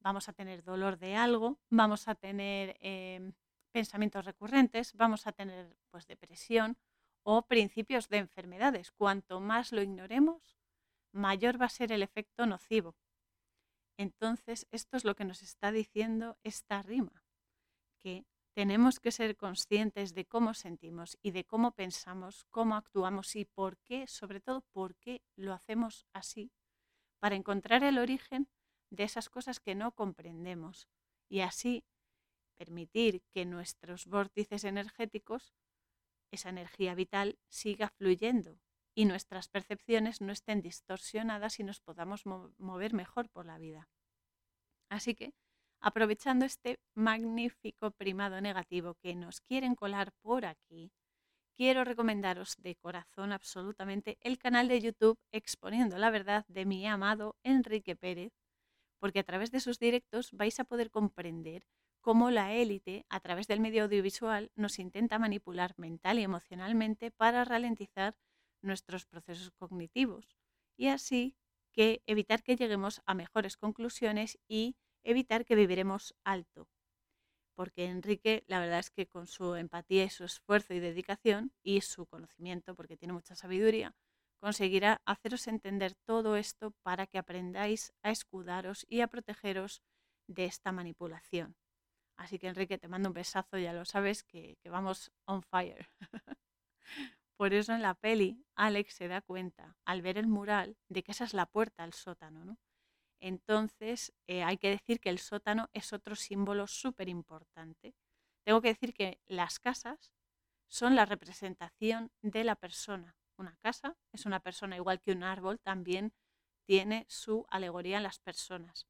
vamos a tener dolor de algo, vamos a tener em, pensamientos recurrentes, vamos a tener pues, depresión o principios de enfermedades. Cuanto más lo ignoremos, mayor va a ser el efecto nocivo. Entonces, esto es lo que nos está diciendo esta rima, que tenemos que ser conscientes de cómo sentimos y de cómo pensamos, cómo actuamos y por qué, sobre todo por qué lo hacemos así, para encontrar el origen de esas cosas que no comprendemos y así permitir que nuestros vórtices energéticos, esa energía vital, siga fluyendo y nuestras percepciones no estén distorsionadas y nos podamos mover mejor por la vida. Así que, aprovechando este magnífico primado negativo que nos quieren colar por aquí, quiero recomendaros de corazón absolutamente el canal de YouTube Exponiendo la Verdad de mi amado Enrique Pérez, porque a través de sus directos vais a poder comprender cómo la élite, a través del medio audiovisual, nos intenta manipular mental y emocionalmente para ralentizar nuestros procesos cognitivos y así que evitar que lleguemos a mejores conclusiones y evitar que viviremos alto. Porque Enrique, la verdad es que con su empatía y su esfuerzo y dedicación y su conocimiento, porque tiene mucha sabiduría, conseguirá haceros entender todo esto para que aprendáis a escudaros y a protegeros de esta manipulación. Así que Enrique, te mando un besazo, ya lo sabes, que, vamos on fire. Por eso en la peli Alex se da cuenta al ver el mural de que esa es la puerta al sótano. ¿no? Entonces eh, hay que decir que el sótano es otro símbolo súper importante. Tengo que decir que las casas son la representación de la persona. Una casa es una persona igual que un árbol, también tiene su alegoría en las personas.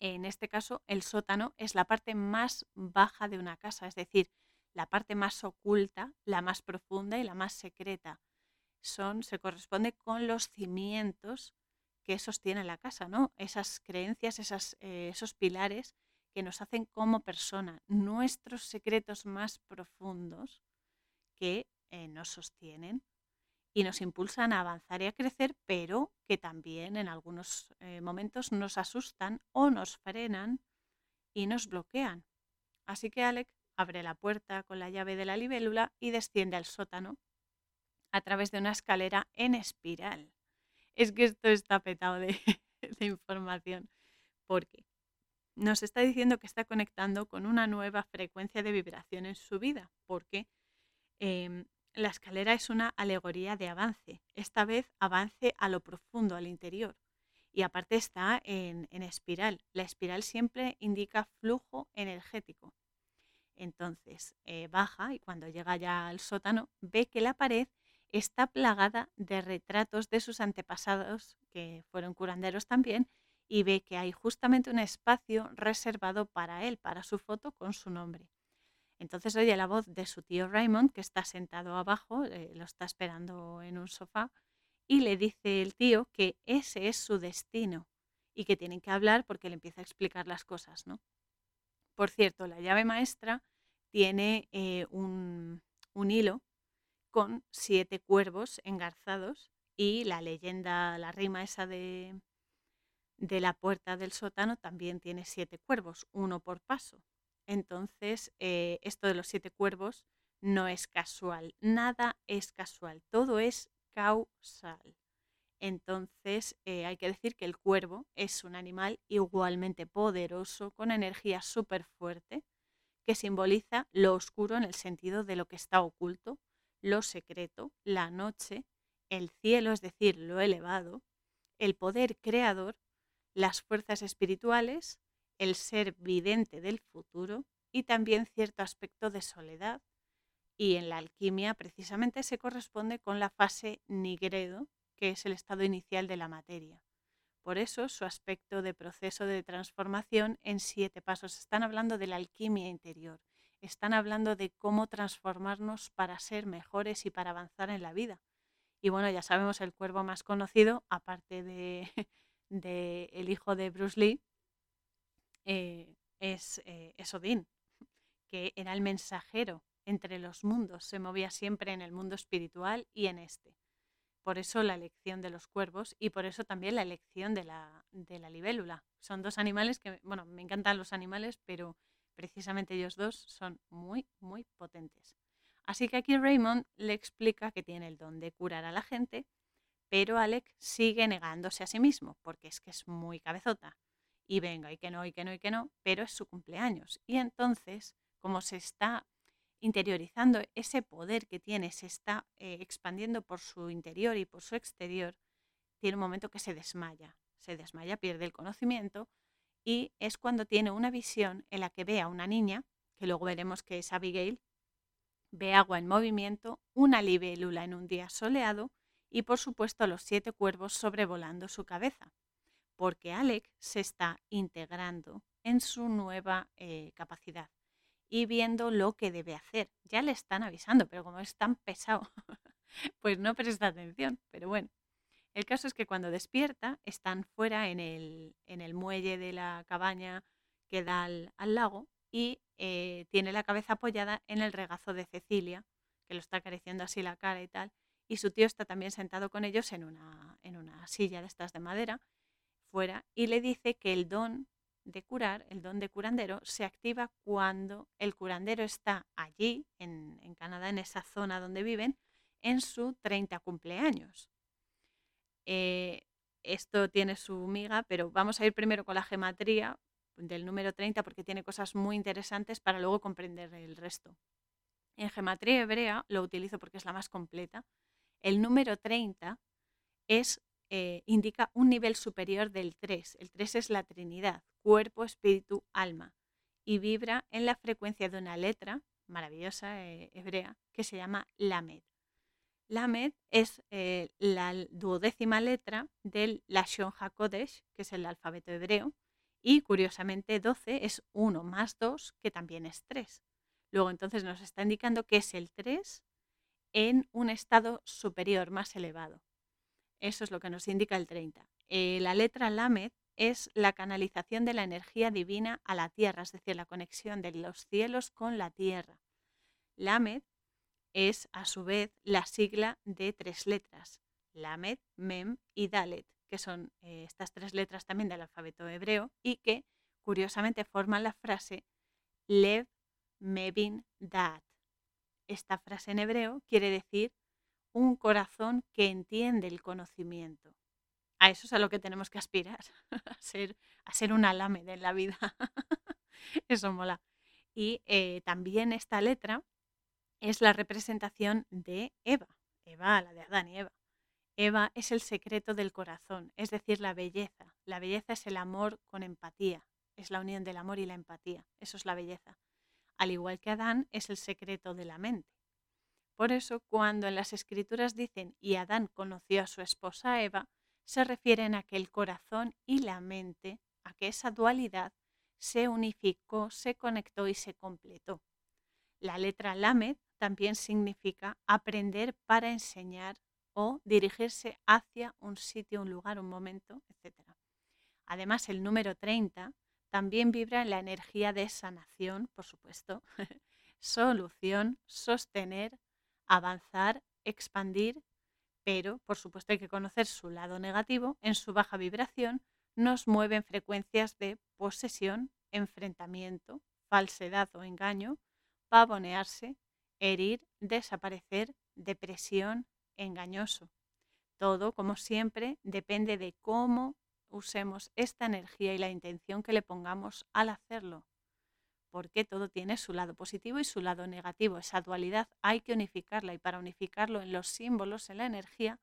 En este caso, el sótano es la parte más baja de una casa, es decir, la parte más oculta, la más profunda y la más secreta. Son, se corresponde con los cimientos que sostiene la casa, ¿no? Esas creencias, eh, esos pilares que nos hacen como persona, nuestros secretos más profundos que eh, nos sostienen y nos impulsan a avanzar y a crecer, pero que también en algunos eh, momentos nos asustan o nos frenan y nos bloquean. Así que Alec abre la puerta con la llave de la libélula y desciende al sótano a través de una escalera en espiral. Es que esto está petado de, información, porque nos está diciendo que está conectando con una nueva frecuencia de vibración en su vida, porque em, la escalera es una alegoría de avance, esta vez avance a lo profundo, al interior. Y aparte está en, espiral. La espiral siempre indica flujo energético. Entonces eh, baja y cuando llega ya al sótano ve que la pared está plagada de retratos de sus antepasados, que fueron curanderos también, y ve que hay justamente un espacio reservado para él, para su foto con su nombre. Entonces oye la voz de su tío Raymond, que está sentado abajo, eh, lo está esperando en un sofá, y le dice el tío que ese es su destino y que tienen que hablar porque le empieza a explicar las cosas, ¿no? Por cierto, la llave maestra tiene eh, un, hilo con siete cuervos engarzados y la leyenda, la rima esa de, de la puerta del sótano también tiene siete cuervos, uno por paso. Entonces, eh, esto de los siete cuervos no es casual, nada es casual, todo es causal. Entonces, eh, hay que decir que el cuervo es un animal igualmente poderoso, con energía súper fuerte, que simboliza lo oscuro en el sentido de lo que está oculto, lo secreto, la noche, el cielo, es decir, lo elevado, el poder creador, las fuerzas espirituales, el ser vidente del futuro y también cierto aspecto de soledad. Y en la alquimia precisamente se corresponde con la fase nigredo, que es el estado inicial de la materia. Por eso su aspecto de proceso de transformación en siete pasos. Están hablando de la alquimia interior, están hablando de cómo transformarnos para ser mejores y para avanzar en la vida. Y bueno, ya sabemos el cuervo más conocido, aparte de, de el hijo de Bruce Lee, eh, es, eh, es Odín, que era el mensajero entre los mundos, se movía siempre en el mundo espiritual y en este. Por eso la elección de los cuervos y por eso también la elección de la, de la libélula. Son dos animales que, bueno, me encantan los animales, pero precisamente ellos dos son muy, muy potentes. Así que aquí Raymond le explica que tiene el don de curar a la gente, pero Alec sigue negándose a sí mismo, porque es que es muy cabezota y venga, y que no, y que no, y que no, pero es su cumpleaños. Y entonces, como se está interiorizando ese poder que tiene, se está eh, expandiendo por su interior y por su exterior, tiene un momento que se desmaya, se desmaya, pierde el conocimiento y es cuando tiene una visión en la que ve a una niña, que luego veremos que es Abigail, ve agua en movimiento, una libélula en un día soleado y por supuesto los siete cuervos sobrevolando su cabeza porque Alec se está integrando en su nueva eh, capacidad y viendo lo que debe hacer. Ya le están avisando, pero como es tan pesado, pues no presta atención. Pero bueno, el caso es que cuando despierta están fuera en el, en el muelle de la cabaña que da al, lago y eh, tiene la cabeza apoyada en el regazo de Cecilia, que lo está acariciando así la cara y tal. Y su tío está también sentado con ellos en una, en una silla de estas de madera fuera y le dice que el don de curar, el don de curandero, se activa cuando el curandero está allí, en, Canadá, en esa zona donde viven, en su 30 cumpleaños. Eh, esto tiene su miga, pero vamos a ir primero con la gematría del número 30 porque tiene cosas muy interesantes para luego comprender el resto. En gematría hebrea lo utilizo porque es la más completa. El número 30 es eh, indica un nivel superior del 3. El 3 es la Trinidad, cuerpo, espíritu, alma, y vibra en la frecuencia de una letra maravillosa eh, hebrea que se llama Lamed. Lamed es eh, la duodécima letra del Lashon HaKodesh, que es el alfabeto hebreo, Y curiosamente 12 es 1 más 2, que también es 3. Luego entonces nos está indicando que es el 3 en un estado superior, más elevado. Eso es lo que nos indica el 30. Eh, la letra Lamed es la canalización de la energía divina a la tierra, es decir, la conexión de los cielos con la tierra. Lamed es a su vez la sigla de tres letras, Lamed, Mem y Dalet, que son eh, estas tres letras también del alfabeto hebreo y que curiosamente forman la frase Lev Mevin Dat. Esta frase en hebreo quiere decir un corazón que entiende el conocimiento. A eso es a lo que tenemos que aspirar, a ser, a ser un alámede en la vida. eso mola. Y eh, también esta letra es la representación de Eva, Eva, la de Adán y Eva. Eva es el secreto del corazón, es decir, la belleza. La belleza es el amor con empatía, es la unión del amor y la empatía, eso es la belleza. Al igual que Adán es el secreto de la mente. Por eso, cuando en las escrituras dicen y Adán conoció a su esposa Eva, se refieren a que el corazón y la mente, a que esa dualidad se unificó, se conectó y se completó. La letra Lamed también significa aprender para enseñar o dirigirse hacia un sitio, un lugar, un momento, etc. Además, el número 30 también vibra en la energía de sanación, por supuesto, solución, sostener, avanzar, expandir, pero por supuesto hay que conocer su lado negativo. En su baja vibración nos mueven frecuencias de posesión, enfrentamiento, falsedad o engaño, pavonearse, herir, desaparecer, depresión, engañoso. Todo, como siempre, depende de cómo usemos esta energía y la intención que le pongamos al hacerlo porque todo tiene su lado positivo y su lado negativo. Esa dualidad hay que unificarla y para unificarlo en los símbolos, en la energía,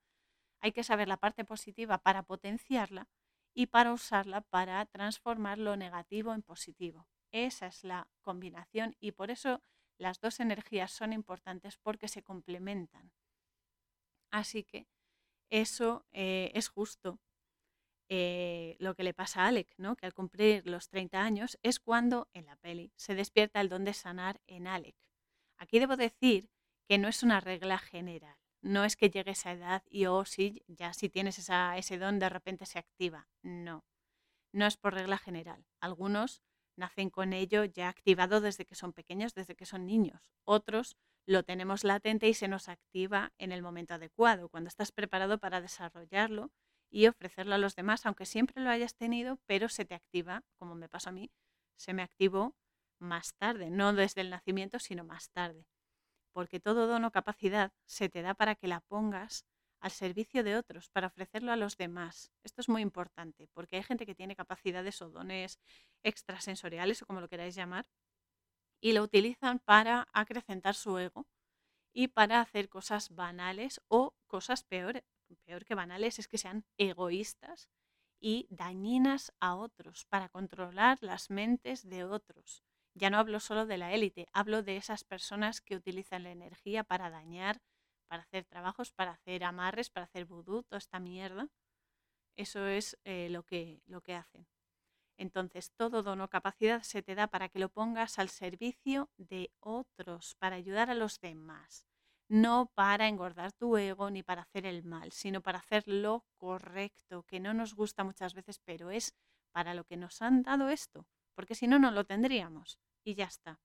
hay que saber la parte positiva para potenciarla y para usarla para transformar lo negativo en positivo. Esa es la combinación y por eso las dos energías son importantes porque se complementan. Así que eso eh, es justo eh, lo que le pasa a Alec, ¿no? que al cumplir los 30 años es cuando en la peli se despierta el don de sanar en Alec. Aquí debo decir que no es una regla general. No es que llegue esa edad y oh, sí, ya si tienes ese don de repente se activa. No, no es por regla general. Algunos nacen con ello ya activado desde que son pequeños, desde que son niños. Otros lo tenemos latente y se nos activa en el momento adecuado, cuando estás preparado para desarrollarlo y ofrecerlo a los demás, aunque siempre lo hayas tenido, pero se te activa, como me pasó a mí, se me activó más tarde, no desde el nacimiento, sino más tarde. Porque todo don o capacidad se te da para que la pongas al servicio de otros, para ofrecerlo a los demás. Esto es muy importante, porque hay gente que tiene capacidades o dones extrasensoriales, o como lo queráis llamar, y lo utilizan para acrecentar su ego y para hacer cosas banales o cosas peores, peor que banales es que sean egoístas y dañinas a otros para controlar las mentes de otros. Ya no hablo solo de la élite, hablo de esas personas que utilizan la energía para dañar, para hacer trabajos, para hacer amarres, para hacer vudú, toda esta mierda. Eso es eh, lo, que, lo que hacen. Entonces, todo don o capacidad se te da para que lo pongas al servicio de otros, para ayudar a los demás no para engordar tu ego ni para hacer el mal, sino para hacer lo correcto, que no nos gusta muchas veces, pero es para lo que nos han dado esto, porque si no, no lo tendríamos y ya está.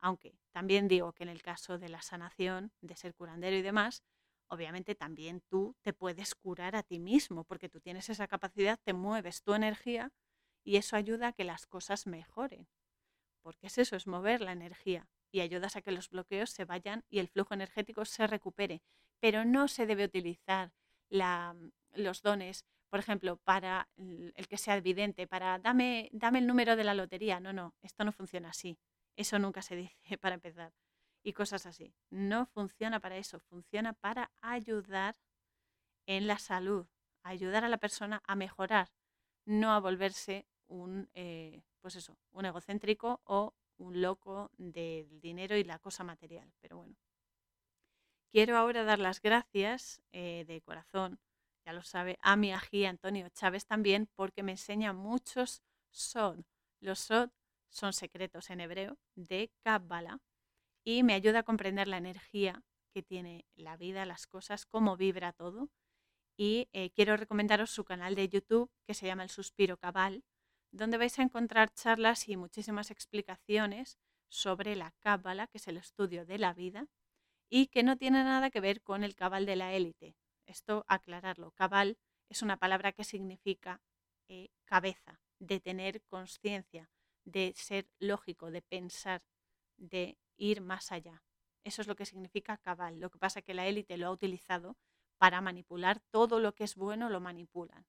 Aunque también digo que en el caso de la sanación, de ser curandero y demás, obviamente también tú te puedes curar a ti mismo, porque tú tienes esa capacidad, te mueves tu energía y eso ayuda a que las cosas mejoren. Porque es eso, es mover la energía y ayudas a que los bloqueos se vayan y el flujo energético se recupere. Pero no se debe utilizar mm, los dones, por ejemplo, para el que sea evidente, para dame, dame el número de la lotería. No, no, esto no funciona así. Eso nunca se dice para empezar. Y cosas así. No funciona para eso, funciona para ayudar en la salud, ayudar a la persona a mejorar, no a volverse un, eh, pues eso, un egocéntrico o un loco del dinero y la cosa material. Pero bueno, quiero ahora dar las gracias eh, de corazón, ya lo sabe, a mi ají Antonio Chávez también, porque me enseña muchos Sod. Los Sod son secretos en hebreo de Kabbalah y me ayuda a comprender la energía que tiene la vida, las cosas, cómo vibra todo. Y eh, quiero recomendaros su canal de YouTube que se llama El Suspiro Cabal, donde vais a encontrar charlas y muchísimas explicaciones sobre la Cábala, que es el estudio de la vida, y que no tiene nada que ver con el cabal de la élite. Esto aclararlo. Cabal es una palabra que significa eh, cabeza, de tener conciencia, de ser lógico, de pensar, de ir más allá. Eso es lo que significa cabal. Lo que pasa es que la élite lo ha utilizado para manipular todo lo que es bueno, lo manipulan.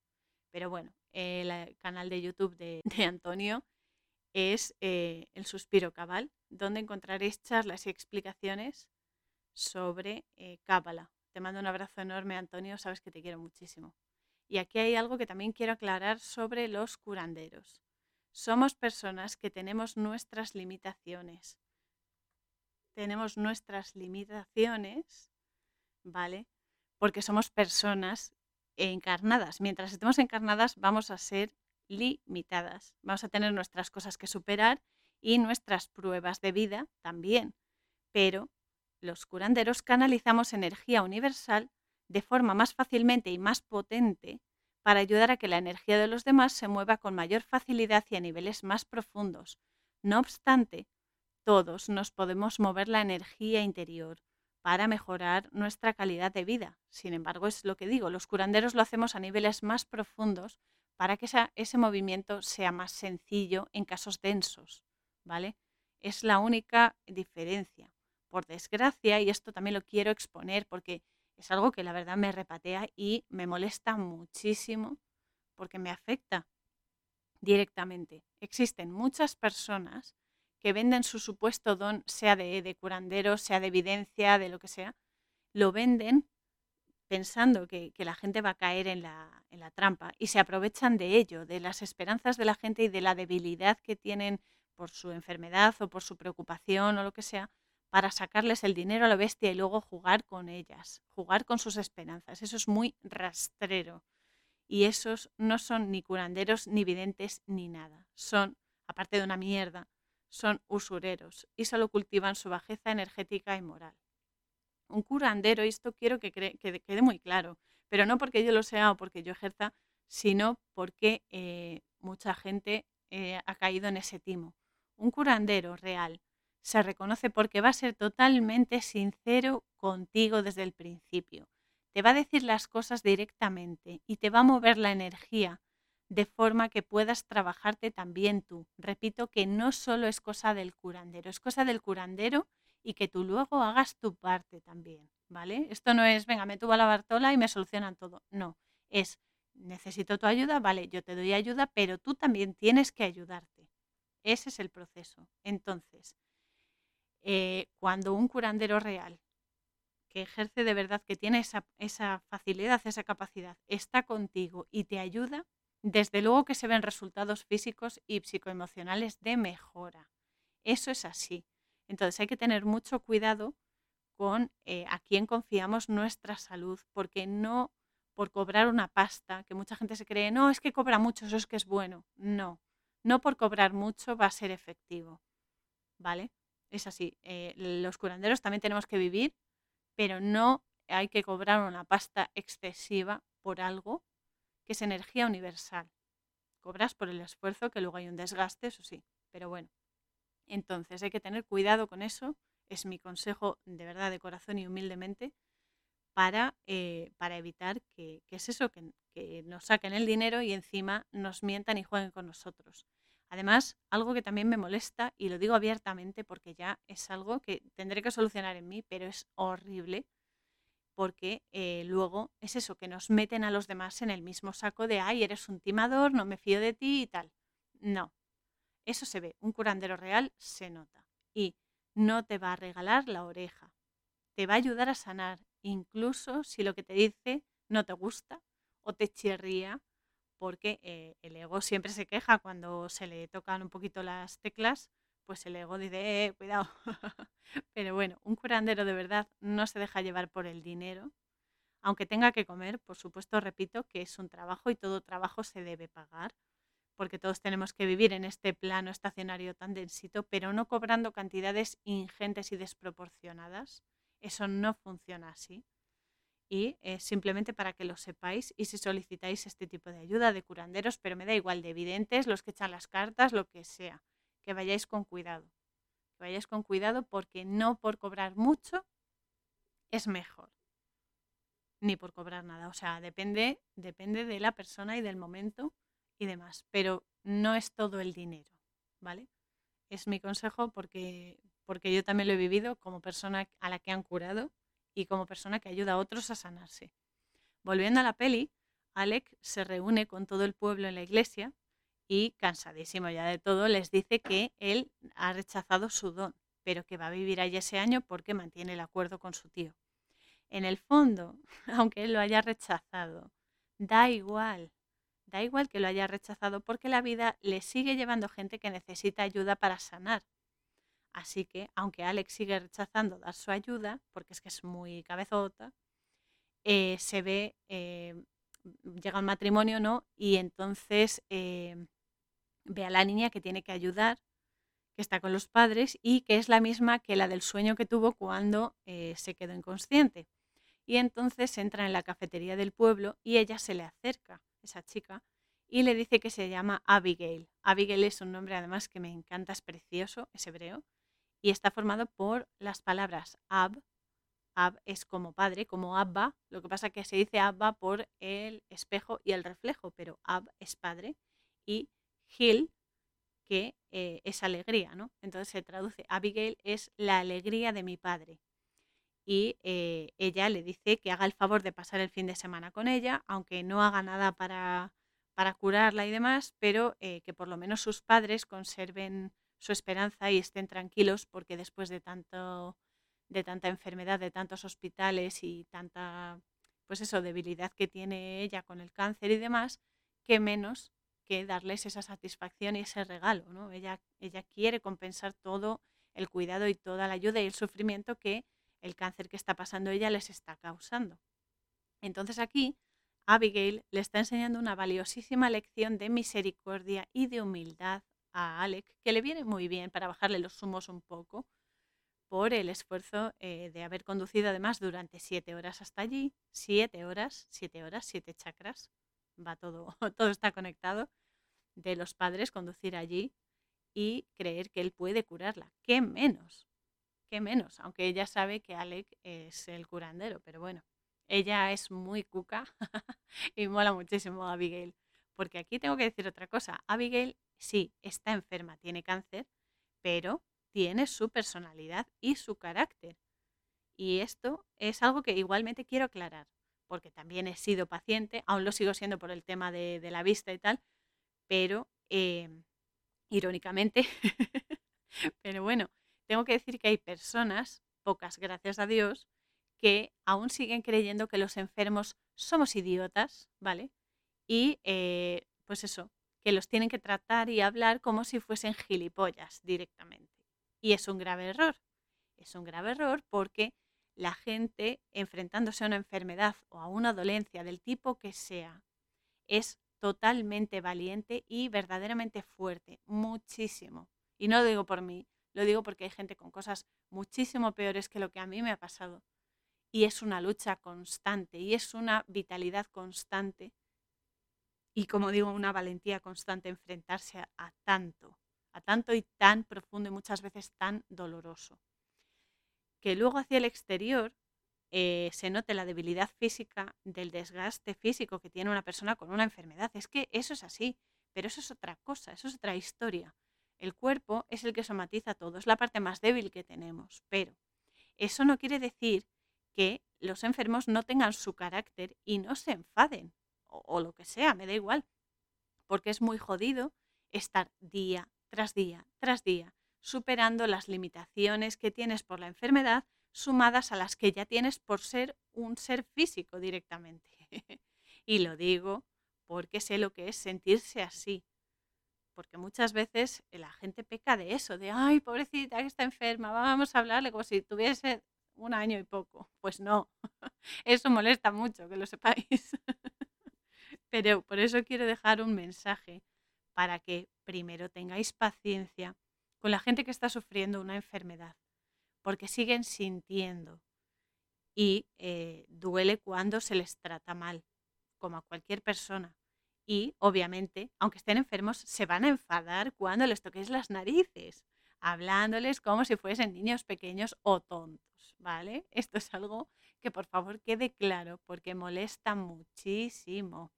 Pero bueno, el canal de YouTube de, Antonio es eh, El Suspiro Cabal, donde encontraréis charlas y explicaciones sobre eh, Cábala. Te mando un abrazo enorme, Antonio, sabes que te quiero muchísimo. Y aquí hay algo que también quiero aclarar sobre los curanderos. Somos personas que tenemos nuestras limitaciones. Tenemos nuestras limitaciones, ¿vale? Porque somos personas encarnadas. Mientras estemos encarnadas vamos a ser limitadas. Vamos a tener nuestras cosas que superar y nuestras pruebas de vida también. Pero los curanderos canalizamos energía universal de forma más fácilmente y más potente para ayudar a que la energía de los demás se mueva con mayor facilidad y a niveles más profundos. No obstante, todos nos podemos mover la energía interior para mejorar nuestra calidad de vida. Sin embargo, es lo que digo, los curanderos lo hacemos a niveles más profundos para que ese movimiento sea más sencillo en casos densos, ¿vale? Es la única diferencia. Por desgracia, y esto también lo quiero exponer porque es algo que la verdad me repatea y me molesta muchísimo porque me afecta directamente. Existen muchas personas que venden su supuesto don, sea de, de curandero, sea de evidencia, de lo que sea, lo venden pensando que, la gente va a caer en la, en la, trampa y se aprovechan de ello, de las esperanzas de la gente y de la debilidad que tienen por su enfermedad o por su preocupación o lo que sea, para sacarles el dinero a la bestia y luego jugar con ellas, jugar con sus esperanzas. Eso es muy rastrero. Y esos no son ni curanderos, ni videntes, ni nada. Son, aparte de una mierda, son usureros y solo cultivan su bajeza energética y moral. Un curandero, y esto quiero que, quede muy claro, pero no porque yo lo sea o porque yo ejerza, sino porque eh, mucha gente eh, ha caído en ese timo. Un curandero real se reconoce porque va a ser totalmente sincero contigo desde el principio. Te va a decir las cosas directamente y te va a mover la energía de forma que puedas trabajarte también tú. Repito que no solo es cosa del curandero, es cosa del curandero y que tú luego hagas tu parte también, ¿vale? Esto no es, venga, me tuvo a la Bartola y me solucionan todo. No, es, necesito tu ayuda, vale, yo te doy ayuda, pero tú también tienes que ayudarte. Ese es el proceso. Entonces, eh, cuando un curandero real que ejerce de verdad, que tiene esa, esa facilidad, esa capacidad, está contigo y te ayuda, desde luego que se ven resultados físicos y psicoemocionales de mejora. Eso es así. Entonces hay que tener mucho cuidado con eh, a quién confiamos nuestra salud, porque no por cobrar una pasta, que mucha gente se cree, no, es que cobra mucho, eso es que es bueno. No, no por cobrar mucho va a ser efectivo. ¿Vale? Es así. Eh, los curanderos también tenemos que vivir, pero no hay que cobrar una pasta excesiva por algo que es energía universal. Cobras por el esfuerzo, que luego hay un desgaste, eso sí, pero bueno. Entonces hay que tener cuidado con eso, es mi consejo de verdad, de corazón y humildemente, para, eh, para evitar que, es eso, que, que nos saquen el dinero y encima nos mientan y jueguen con nosotros. Además, algo que también me molesta, y lo digo abiertamente porque ya es algo que tendré que solucionar en mí, pero es horrible, porque eh, luego es eso, que nos meten a los demás en el mismo saco de, ay, eres un timador, no me fío de ti y tal. No, eso se ve, un curandero real se nota y no te va a regalar la oreja, te va a ayudar a sanar, incluso si lo que te dice no te gusta o te chirría, porque eh, el ego siempre se queja cuando se le tocan un poquito las teclas pues el ego dice, eh, cuidado. Pero bueno, un curandero de verdad no se deja llevar por el dinero, aunque tenga que comer, por supuesto, repito que es un trabajo y todo trabajo se debe pagar, porque todos tenemos que vivir en este plano estacionario tan densito, pero no cobrando cantidades ingentes y desproporcionadas. Eso no funciona así. Y simplemente para que lo sepáis y si solicitáis este tipo de ayuda de curanderos, pero me da igual de evidentes, los que echan las cartas, lo que sea, que vayáis con cuidado. Que vayáis con cuidado porque no por cobrar mucho es mejor ni por cobrar nada. O sea, depende, depende de la persona y del momento y demás. Pero no es todo el dinero, ¿vale? Es mi consejo porque, porque yo también lo he vivido como persona a la que han curado y como persona que ayuda a otros a sanarse. Volviendo a la peli, Alec se reúne con todo el pueblo en la iglesia y, cansadísimo ya de todo, les dice que él ha rechazado su don, pero que va a vivir allí ese año porque mantiene el acuerdo con su tío en el fondo, aunque él lo haya rechazado, da igual, da igual que lo haya rechazado porque la vida le sigue llevando gente que necesita ayuda para sanar. Así que, aunque Alex sigue rechazando dar su ayuda, porque es que es muy cabezota, eh, se ve, eh, llega al matrimonio, ¿no? Y entonces eh, ve a la niña que tiene que ayudar, que está con los padres y que es la misma que la del sueño que tuvo cuando se quedó inconsciente. Y entonces entra en la cafetería del pueblo y ella se le acerca, esa chica, y le dice que se llama Abigail. Abigail es un nombre además que me encanta, es precioso, es hebreo, y está formado por las palabras Ab, Ab es como padre, como Abba, lo que pasa que se dice Abba por el espejo y el reflejo, pero Ab es padre, y Gil, que eh, es alegría, ¿no? Entonces se traduce, Abigail es la alegría de mi padre y eh, ella le dice que haga el favor de pasar el fin de semana con ella, aunque no haga nada para, para curarla y demás, pero eh, que por lo menos sus padres conserven su esperanza y estén tranquilos porque después de tanto de tanta enfermedad, de tantos hospitales y tanta pues eso, debilidad que tiene ella con el cáncer y demás, que menos que darles esa satisfacción y ese regalo, ¿no? Ella, ella quiere compensar todo el cuidado y toda la ayuda y el sufrimiento que el cáncer que está pasando ella les está causando. Entonces aquí Abigail le está enseñando una valiosísima lección de misericordia y de humildad a Alec, que le viene muy bien para bajarle los humos un poco por el esfuerzo eh, de haber conducido además durante siete horas hasta allí, siete horas, siete horas, siete chakras, va todo, todo está conectado, de los padres conducir allí y creer que él puede curarla. ¿Qué menos? qué menos, aunque ella sabe que Alec es el curandero, pero bueno, ella es muy cuca y mola muchísimo a Abigail. Porque aquí tengo que decir otra cosa, Abigail sí está enferma, tiene cáncer, pero tiene su personalidad y su carácter. Y esto es algo que igualmente quiero aclarar, porque también he sido paciente, aún lo sigo siendo por el tema de, la vista y tal, pero em, irónicamente, pero bueno, tengo que decir que hay personas, pocas gracias a Dios, que aún siguen creyendo que los enfermos somos idiotas, ¿vale? Y eh, pues eso, que los tienen que tratar y hablar como si fuesen gilipollas directamente. Y es un grave error. Es un grave error porque la gente enfrentándose a una enfermedad o a una dolencia del tipo que sea, es totalmente valiente y verdaderamente fuerte, muchísimo. Y no lo digo por mí, lo digo porque hay gente con cosas muchísimo peores que lo que a mí me ha pasado. Y es una lucha constante y es una vitalidad constante. Y como digo, una valentía constante enfrentarse a, tanto, a tanto y tan profundo y muchas veces tan doloroso. Que luego hacia el exterior eh, se note la debilidad física del desgaste físico que tiene una persona con una enfermedad. Es que eso es así, pero eso es otra cosa, eso es otra historia. El cuerpo es el que somatiza todo, es la parte más débil que tenemos, pero eso no quiere decir que los enfermos no tengan su carácter y no se enfaden, o, lo que sea, me da igual, porque es muy jodido estar día tras día tras día superando las limitaciones que tienes por la enfermedad sumadas a las que ya tienes por ser un ser físico directamente. y lo digo porque sé lo que es sentirse así, porque muchas veces la gente peca de eso, de, ay, pobrecita que está enferma, vamos a hablarle como si tuviese un año y poco. Pues no, eso molesta mucho, que lo sepáis. Pero por eso quiero dejar un mensaje para que primero tengáis paciencia con la gente que está sufriendo una enfermedad, porque siguen sintiendo y eh, duele cuando se les trata mal, como a cualquier persona. Y obviamente, aunque estén enfermos, se van a enfadar cuando les toquéis las narices, hablándoles como si fuesen niños pequeños o tontos, ¿vale? Esto es algo que por favor quede claro porque molesta muchísimo.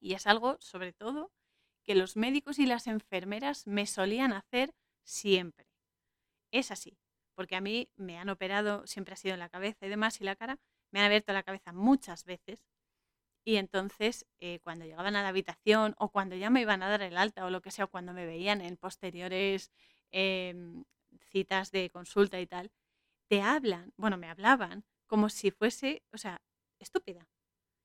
Y es algo, sobre todo, que los médicos y las enfermeras me solían hacer siempre. Es así, porque a mí me han operado, siempre ha sido en la cabeza y demás, y la cara, me han abierto la cabeza muchas veces. Y entonces, eh, cuando llegaban a la habitación o cuando ya me iban a dar el alta o lo que sea, cuando me veían en posteriores em, citas de consulta y tal, te hablan, bueno, me hablaban como si fuese, o sea, estúpida.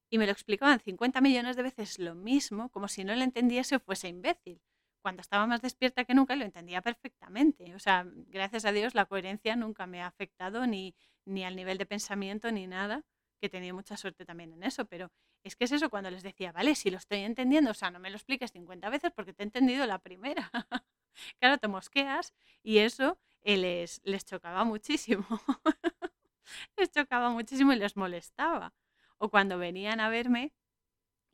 Y me lo explicaban 50 millones de veces lo mismo, como si no lo entendiese o fuese imbécil. Cuando estaba más despierta que nunca lo entendía perfectamente. O sea, gracias a Dios la coherencia nunca me ha afectado ni, ni al nivel de pensamiento ni nada, que he tenido mucha suerte también en eso. Pero es que es eso cuando les decía, vale, si lo estoy entendiendo, o sea, no me lo expliques 50 veces porque te he entendido la primera. claro, te mosqueas y eso eh, les, les chocaba muchísimo. les chocaba muchísimo y les molestaba. O cuando venían a verme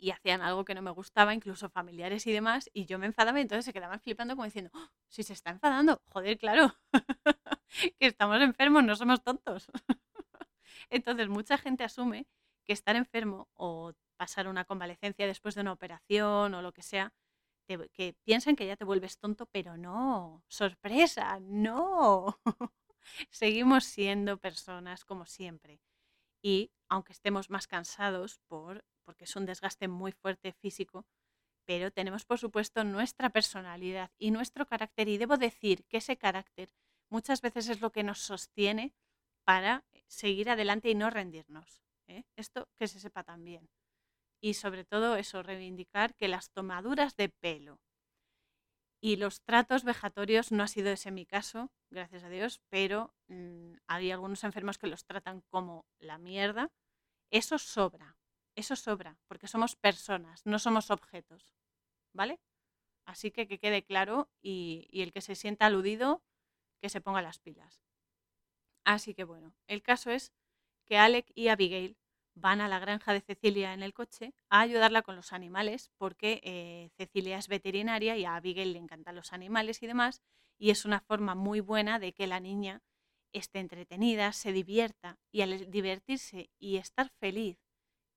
y hacían algo que no me gustaba, incluso familiares y demás, y yo me enfadaba y entonces se quedaban flipando como diciendo, ¡Oh! si se está enfadando, joder, claro, que estamos enfermos, no somos tontos. entonces mucha gente asume que estar enfermo o pasar una convalecencia después de una operación o lo que sea, que piensan que ya te vuelves tonto, pero no, sorpresa, no. seguimos siendo personas como siempre. Y aunque estemos más cansados por, porque es un desgaste muy fuerte físico, pero tenemos por supuesto nuestra personalidad y nuestro carácter y debo decir que ese carácter muchas veces es lo que nos sostiene para seguir adelante y no rendirnos. ¿eh? Esto que se sepa también. Y sobre todo eso, reivindicar que las tomaduras de pelo y los tratos vejatorios no ha sido ese mi caso, gracias a Dios, pero mm, hay algunos enfermos que los tratan como la mierda. Eso sobra, eso sobra, porque somos personas, no somos objetos, ¿vale? Así que que quede claro y, el que se sienta aludido, que se ponga las pilas. Así que bueno, el caso es que Alec y Abigail van a la granja de Cecilia en el coche a ayudarla con los animales, porque eh, Cecilia es veterinaria y a Abigail le encantan los animales y demás, y es una forma muy buena de que la niña esté entretenida, se divierta, y al divertirse y estar feliz,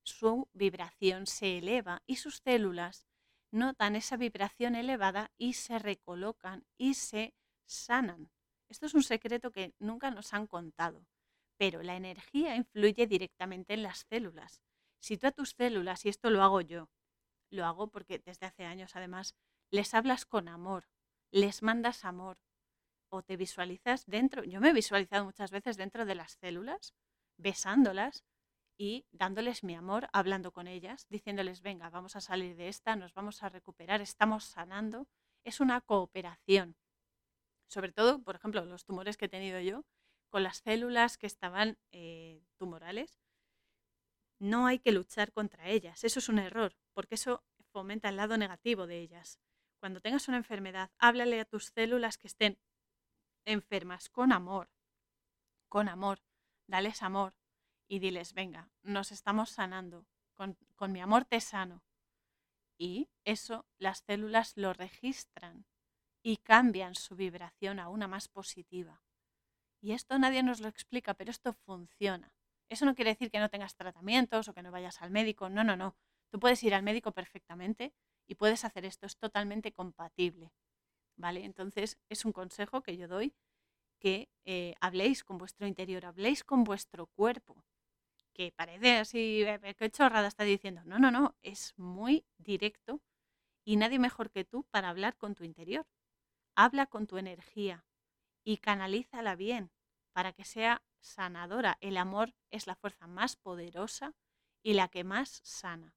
su vibración se eleva y sus células notan esa vibración elevada y se recolocan y se sanan. Esto es un secreto que nunca nos han contado pero la energía influye directamente en las células. Si tú a tus células, y esto lo hago yo, lo hago porque desde hace años además, les hablas con amor, les mandas amor, o te visualizas dentro, yo me he visualizado muchas veces dentro de las células, besándolas y dándoles mi amor, hablando con ellas, diciéndoles, venga, vamos a salir de esta, nos vamos a recuperar, estamos sanando. Es una cooperación. Sobre todo, por ejemplo, los tumores que he tenido yo, con las células que estaban eh, tumorales, no hay que luchar contra ellas. Eso es un error, porque eso fomenta el lado negativo de ellas. Cuando tengas una enfermedad, háblale a tus células que estén enfermas con amor, con amor, dales amor y diles, venga, nos estamos sanando, con, con mi amor te sano. Y eso las células lo registran y cambian su vibración a una más positiva. Y esto nadie nos lo explica, pero esto funciona. Eso no quiere decir que no tengas tratamientos o que no vayas al médico. No, no, no. Tú puedes ir al médico perfectamente y puedes hacer esto. Es totalmente compatible. ¿Vale? Entonces es un consejo que yo doy que eh, habléis con vuestro interior, habléis con vuestro cuerpo. Que parece así, eh, qué chorrada está diciendo. No, no, no. Es muy directo y nadie mejor que tú para hablar con tu interior. Habla con tu energía, y canalízala bien para que sea sanadora. El amor es la fuerza más poderosa y la que más sana.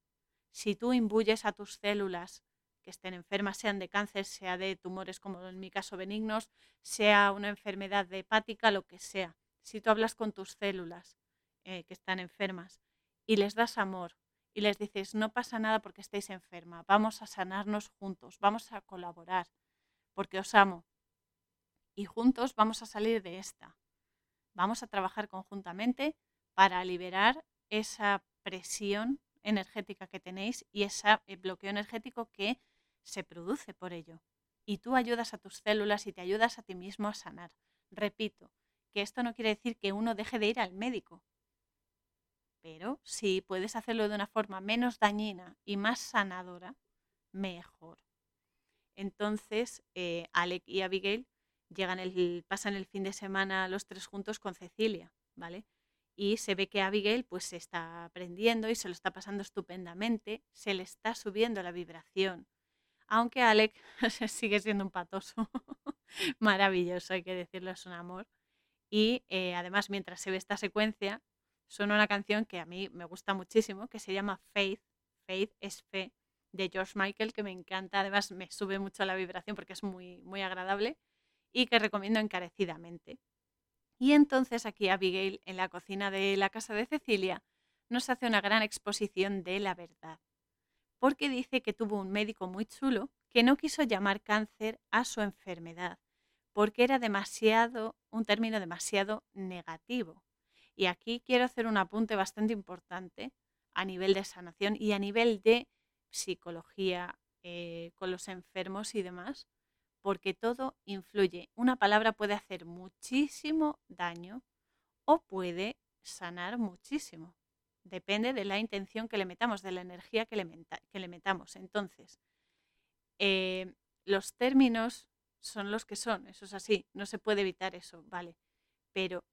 Si tú imbuyes a tus células que estén enfermas, sean de cáncer, sea de tumores como en mi caso benignos, sea una enfermedad hepática, lo que sea. Si tú hablas con tus células eh, que están enfermas y les das amor y les dices, no pasa nada porque estéis enferma, vamos a sanarnos juntos, vamos a colaborar, porque os amo. Y juntos vamos a salir de esta. Vamos a trabajar conjuntamente para liberar esa presión energética que tenéis y ese eh, bloqueo energético que se produce por ello. Y tú ayudas a tus células y te ayudas a ti mismo a sanar. Repito, que esto no quiere decir que uno deje de ir al médico, pero si puedes hacerlo de una forma menos dañina y más sanadora, mejor. Entonces, eh, Alec y Abigail llegan el, pasan el fin de semana los tres juntos con Cecilia, ¿vale? Y se ve que Abigail pues se está aprendiendo y se lo está pasando estupendamente, se le está subiendo la vibración. Aunque Alec sigue siendo un patoso, maravilloso, hay que decirlo, es un amor. Y eh, además, mientras se ve esta secuencia, suena una canción que a mí me gusta muchísimo, que se llama Faith. Faith es fe, de George Michael, que me encanta. Además, me sube mucho la vibración porque es muy, muy agradable y que recomiendo encarecidamente. Y entonces aquí Abigail, en la cocina de la casa de Cecilia, nos hace una gran exposición de la verdad, porque dice que tuvo un médico muy chulo que no quiso llamar cáncer a su enfermedad, porque era demasiado, un término demasiado negativo. Y aquí quiero hacer un apunte bastante importante a nivel de sanación y a nivel de psicología eh, con los enfermos y demás, porque todo influye. Una palabra puede hacer muchísimo daño o puede sanar muchísimo. Depende de la intención que le metamos, de la energía que le, que le metamos. Entonces, eh, los términos son los que son, eso es así, no se puede evitar eso, ¿vale? Pero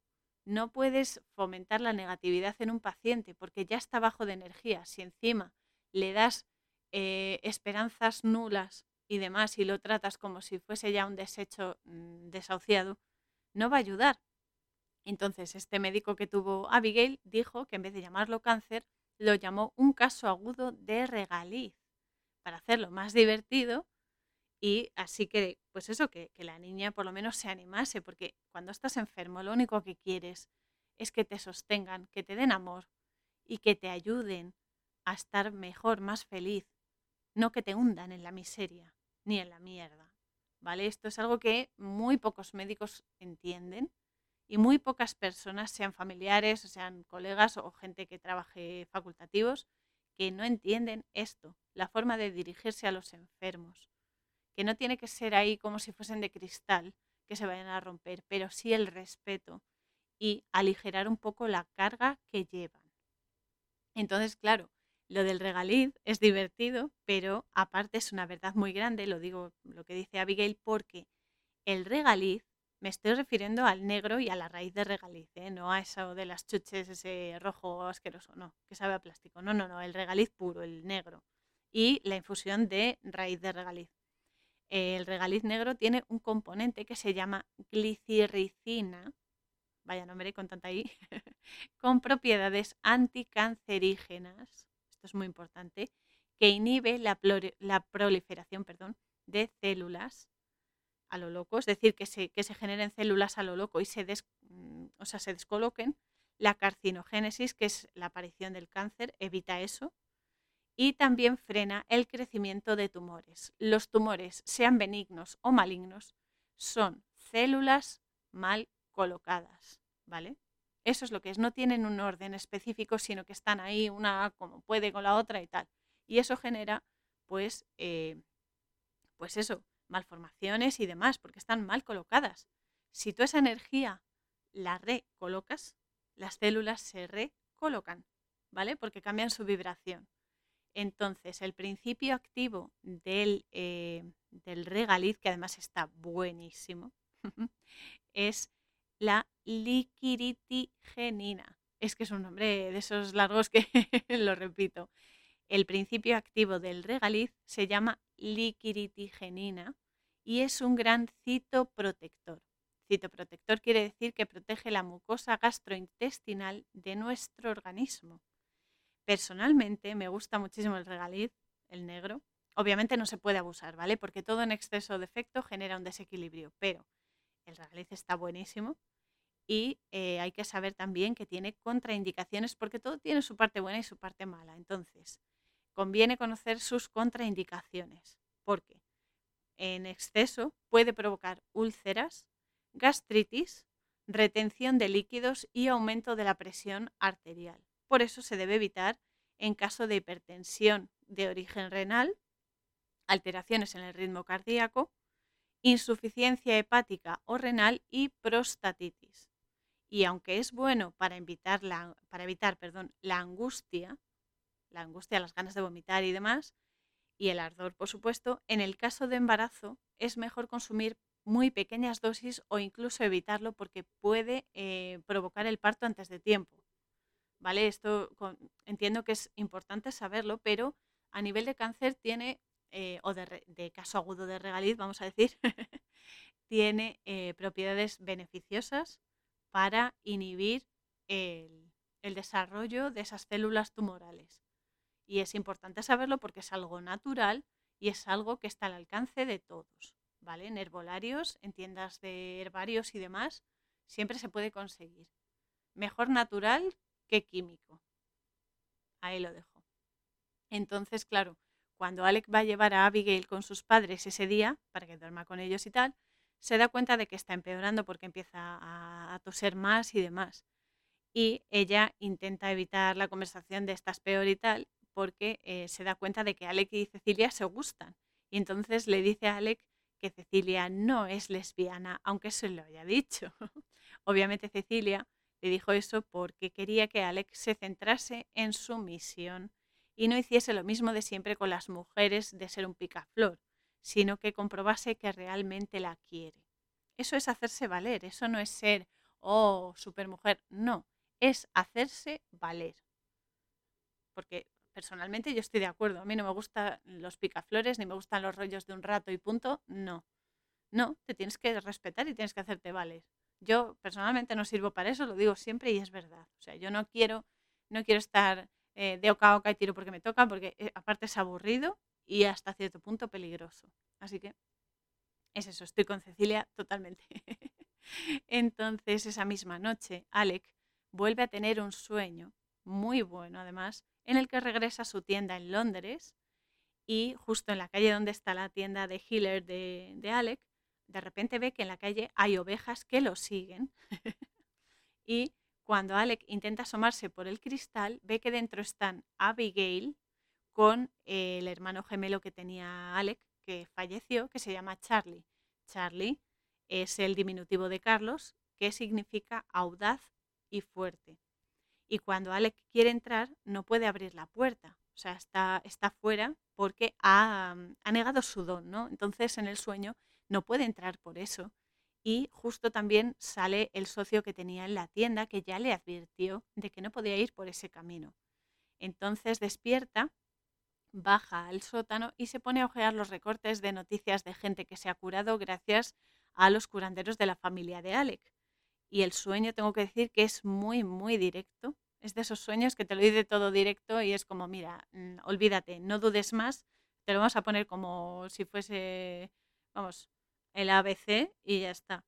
no puedes fomentar la negatividad en un paciente porque ya está bajo de energía. Si encima le das eh, esperanzas nulas y demás y lo tratas como si fuese ya un desecho mm, desahuciado, no va a ayudar. Entonces, este médico que tuvo Abigail dijo que en vez de llamarlo cáncer, lo llamó un caso agudo de regaliz, para hacerlo más divertido y así que, pues eso, que, la niña por lo menos se animase, porque cuando estás enfermo lo único que quieres es que te sostengan, que te den amor y que te ayuden a estar mejor, más feliz, no que te hundan en la miseria ni en la mierda. ¿Vale? Esto es algo que muy pocos médicos entienden y muy pocas personas, sean familiares o sean colegas o gente que trabaje facultativos, que no entienden esto, la forma de dirigirse a los enfermos que no tiene que ser ahí como si fuesen de cristal, que se vayan a romper, pero sí el respeto y aligerar un poco la carga que llevan. Entonces, claro, lo del regaliz es divertido, pero aparte es una verdad muy grande, lo digo lo que dice Abigail, porque el regaliz, me estoy refiriendo al negro y a la raíz de regaliz, ¿eh? no a eso de las chuches, ese rojo asqueroso, no, que sabe a plástico, no, no, no, el regaliz puro, el negro, y la infusión de raíz de regaliz el regaliz negro tiene un componente que se llama glicirricina, vaya nombre con tanta I, con propiedades anticancerígenas, esto es muy importante, que inhibe la, proliferación perdón, de células a lo loco, es decir, que se, que se generen células a lo loco y se, mm, o sea, se descoloquen. La carcinogénesis, que es la aparición del cáncer, evita eso y también frena el crecimiento de tumores. Los tumores, sean benignos o malignos, son células mal colocadas, ¿vale? Eso es lo que es, no tienen un orden específico, sino que están ahí una como puede con la otra y tal. Y eso genera, pues, eh, pues eso, malformaciones y demás, porque están mal colocadas. Si tú esa energía la recolocas, las células se recolocan, ¿vale? Porque cambian su vibración. Entonces, el principio activo del, eh, del regaliz, que además está buenísimo, es la liquiritigenina. Es que es un nombre de esos largos que lo repito. El principio activo del regaliz se llama liquiritigenina y es un gran citoprotector. Citoprotector quiere decir que protege la mucosa gastrointestinal de nuestro organismo. Personalmente me gusta muchísimo el regaliz, el negro. Obviamente no se puede abusar, ¿vale? Porque todo en exceso de efecto genera un desequilibrio, pero el regaliz está buenísimo y eh, hay que saber también que tiene contraindicaciones porque todo tiene su parte buena y su parte mala. Entonces, conviene conocer sus contraindicaciones porque en exceso puede provocar úlceras, gastritis, retención de líquidos y aumento de la presión arterial. Por eso se debe evitar en caso de hipertensión de origen renal, alteraciones en el ritmo cardíaco, insuficiencia hepática o renal y prostatitis. Y aunque es bueno para evitar, la, angustia, la angustia, las ganas de vomitar y demás, y el ardor, por supuesto, en el caso de embarazo es mejor consumir muy pequeñas dosis o incluso evitarlo porque puede eh, provocar el parto antes de tiempo. ¿Vale? Esto entiendo que es importante saberlo, pero a nivel de cáncer tiene, eh, o de, caso agudo de regaliz, vamos a decir, tiene eh, propiedades beneficiosas para inhibir el, desarrollo de esas células tumorales. Y es importante saberlo porque es algo natural y es algo que está al alcance de todos, ¿vale? En herbolarios, en tiendas de herbarios y demás, siempre se puede conseguir. Mejor natural que químico. Ahí lo dejo. Entonces, claro, cuando Alec va a llevar a Abigail con sus padres ese día, para que duerma con ellos y tal, se da cuenta de que está empeorando porque empieza a, toser más y demás. Y ella intenta evitar la conversación de estás peor y tal, porque eh, se da cuenta de que Alec y Cecilia se gustan. Y entonces le dice a Alec que Cecilia no es lesbiana, aunque se lo haya dicho. Obviamente Cecilia le dijo eso porque quería que Alec se centrase en su misión y no hiciese lo mismo de siempre con las mujeres de ser un picaflor, sino que comprobase que realmente la quiere. Eso es hacerse valer, eso no es ser, oh, supermujer, no, es hacerse valer. Porque personalmente yo estoy de acuerdo, a mí no me gustan los picaflores, ni me gustan los rollos de un rato y punto, no. No, te tienes que respetar y tienes que hacerte valer. Yo personalmente no sirvo para eso, lo digo siempre y es verdad. O sea, yo no quiero, no quiero estar eh, de oca a oca y tiro porque me toca, porque eh, aparte es aburrido y hasta cierto punto peligroso. Así que es eso, estoy con Cecilia totalmente. Entonces, esa misma noche, Alec vuelve a tener un sueño muy bueno, además, en el que regresa a su tienda en Londres y justo en la calle donde está la tienda de Hiller de, de Alec, de repente ve que en la calle hay ovejas que lo siguen. y cuando Alec intenta asomarse por el cristal, ve que dentro están Abigail con el hermano gemelo que tenía Alec, que falleció, que se llama Charlie. Charlie es el diminutivo de Carlos, que significa audaz y fuerte. Y cuando Alec quiere entrar, no puede abrir la puerta. O sea, está, está fuera porque ha, ha negado su don, ¿no? Entonces, en el sueño no puede entrar por eso. Y justo también sale el socio que tenía en la tienda que ya le advirtió de que no podía ir por ese camino. Entonces despierta baja al sótano y se pone a ojear los recortes de noticias de gente que se ha curado gracias a los curanderos de la familia de Alec. Y el sueño, tengo que decir que es muy, muy directo. Es de esos sueños que te lo dice todo directo y es como, mira, mm, olvídate, no dudes más, te lo vamos a poner como si fuese, vamos, el ABC y ya está.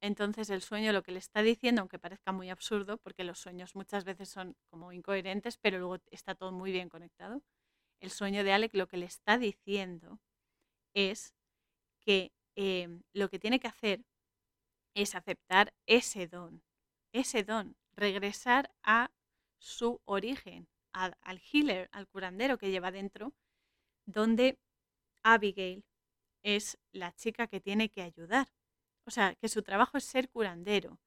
Entonces el sueño lo que le está diciendo, aunque parezca muy absurdo, porque los sueños muchas veces son como incoherentes, pero luego está todo muy bien conectado, el sueño de Alec lo que le está diciendo es que em, lo que tiene que hacer es aceptar ese don, ese don, regresar a su origen, al healer, al curandero que lleva dentro, donde Abigail es la chica que tiene que ayudar. O sea, que su trabajo es ser curandero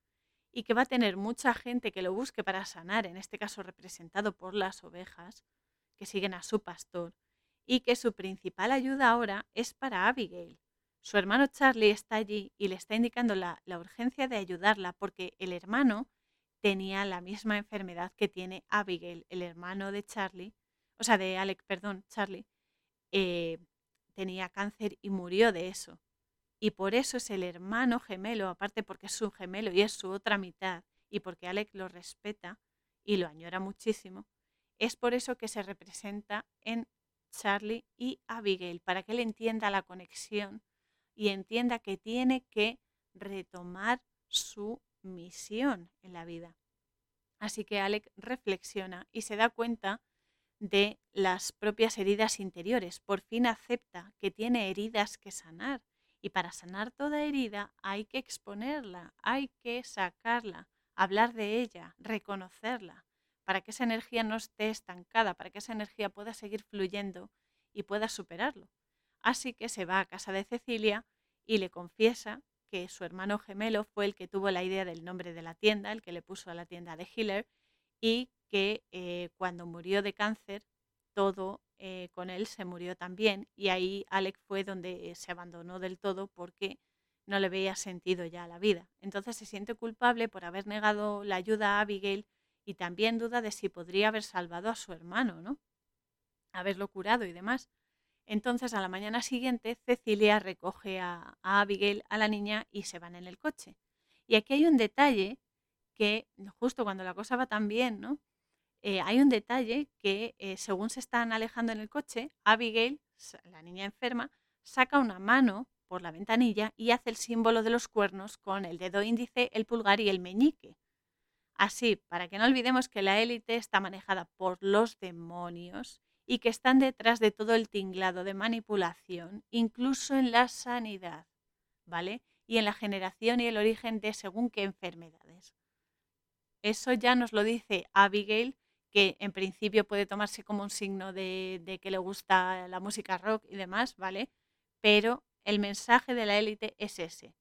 y que va a tener mucha gente que lo busque para sanar, en este caso representado por las ovejas, que siguen a su pastor y que su principal ayuda ahora es para Abigail. Su hermano Charlie está allí y le está indicando la, urgencia de ayudarla porque el hermano tenía la misma enfermedad que tiene Abigail, el hermano de Charlie, o sea, de Alec, perdón, Charlie, eh, tenía cáncer y murió de eso. Y por eso es el hermano gemelo, aparte porque es su gemelo y es su otra mitad, y porque Alec lo respeta y lo añora muchísimo, es por eso que se representa en Charlie y Abigail, para que él entienda la conexión y entienda que tiene que retomar su misión en la vida. Así que Alec reflexiona y se da cuenta de las propias heridas interiores. Por fin acepta que tiene heridas que sanar. Y para sanar toda herida hay que exponerla, hay que sacarla, hablar de ella, reconocerla, para que esa energía no esté estancada, para que esa energía pueda seguir fluyendo y pueda superarlo. Así que se va a casa de Cecilia y le confiesa que su hermano gemelo fue el que tuvo la idea del nombre de la tienda, el que le puso a la tienda de Hiller, y que eh, cuando murió de cáncer, todo eh, con él se murió también. Y ahí Alec fue donde se abandonó del todo porque no le veía sentido ya la vida. Entonces se siente culpable por haber negado la ayuda a Abigail y también duda de si podría haber salvado a su hermano, ¿no? Haberlo curado y demás. Entonces a la mañana siguiente Cecilia recoge a, a Abigail, a la niña, y se van en el coche. Y aquí hay un detalle que justo cuando la cosa va tan bien, ¿no? Eh, hay un detalle que eh, según se están alejando en el coche, Abigail, la niña enferma, saca una mano por la ventanilla y hace el símbolo de los cuernos con el dedo índice, el pulgar y el meñique. Así, para que no olvidemos que la élite está manejada por los demonios y que están detrás de todo el tinglado de manipulación, incluso en la sanidad, ¿vale? Y en la generación y el origen de según qué enfermedades. Eso ya nos lo dice Abigail, que en principio puede tomarse como un signo de, que le gusta la música rock y demás, ¿vale? Pero el mensaje de la élite es ese.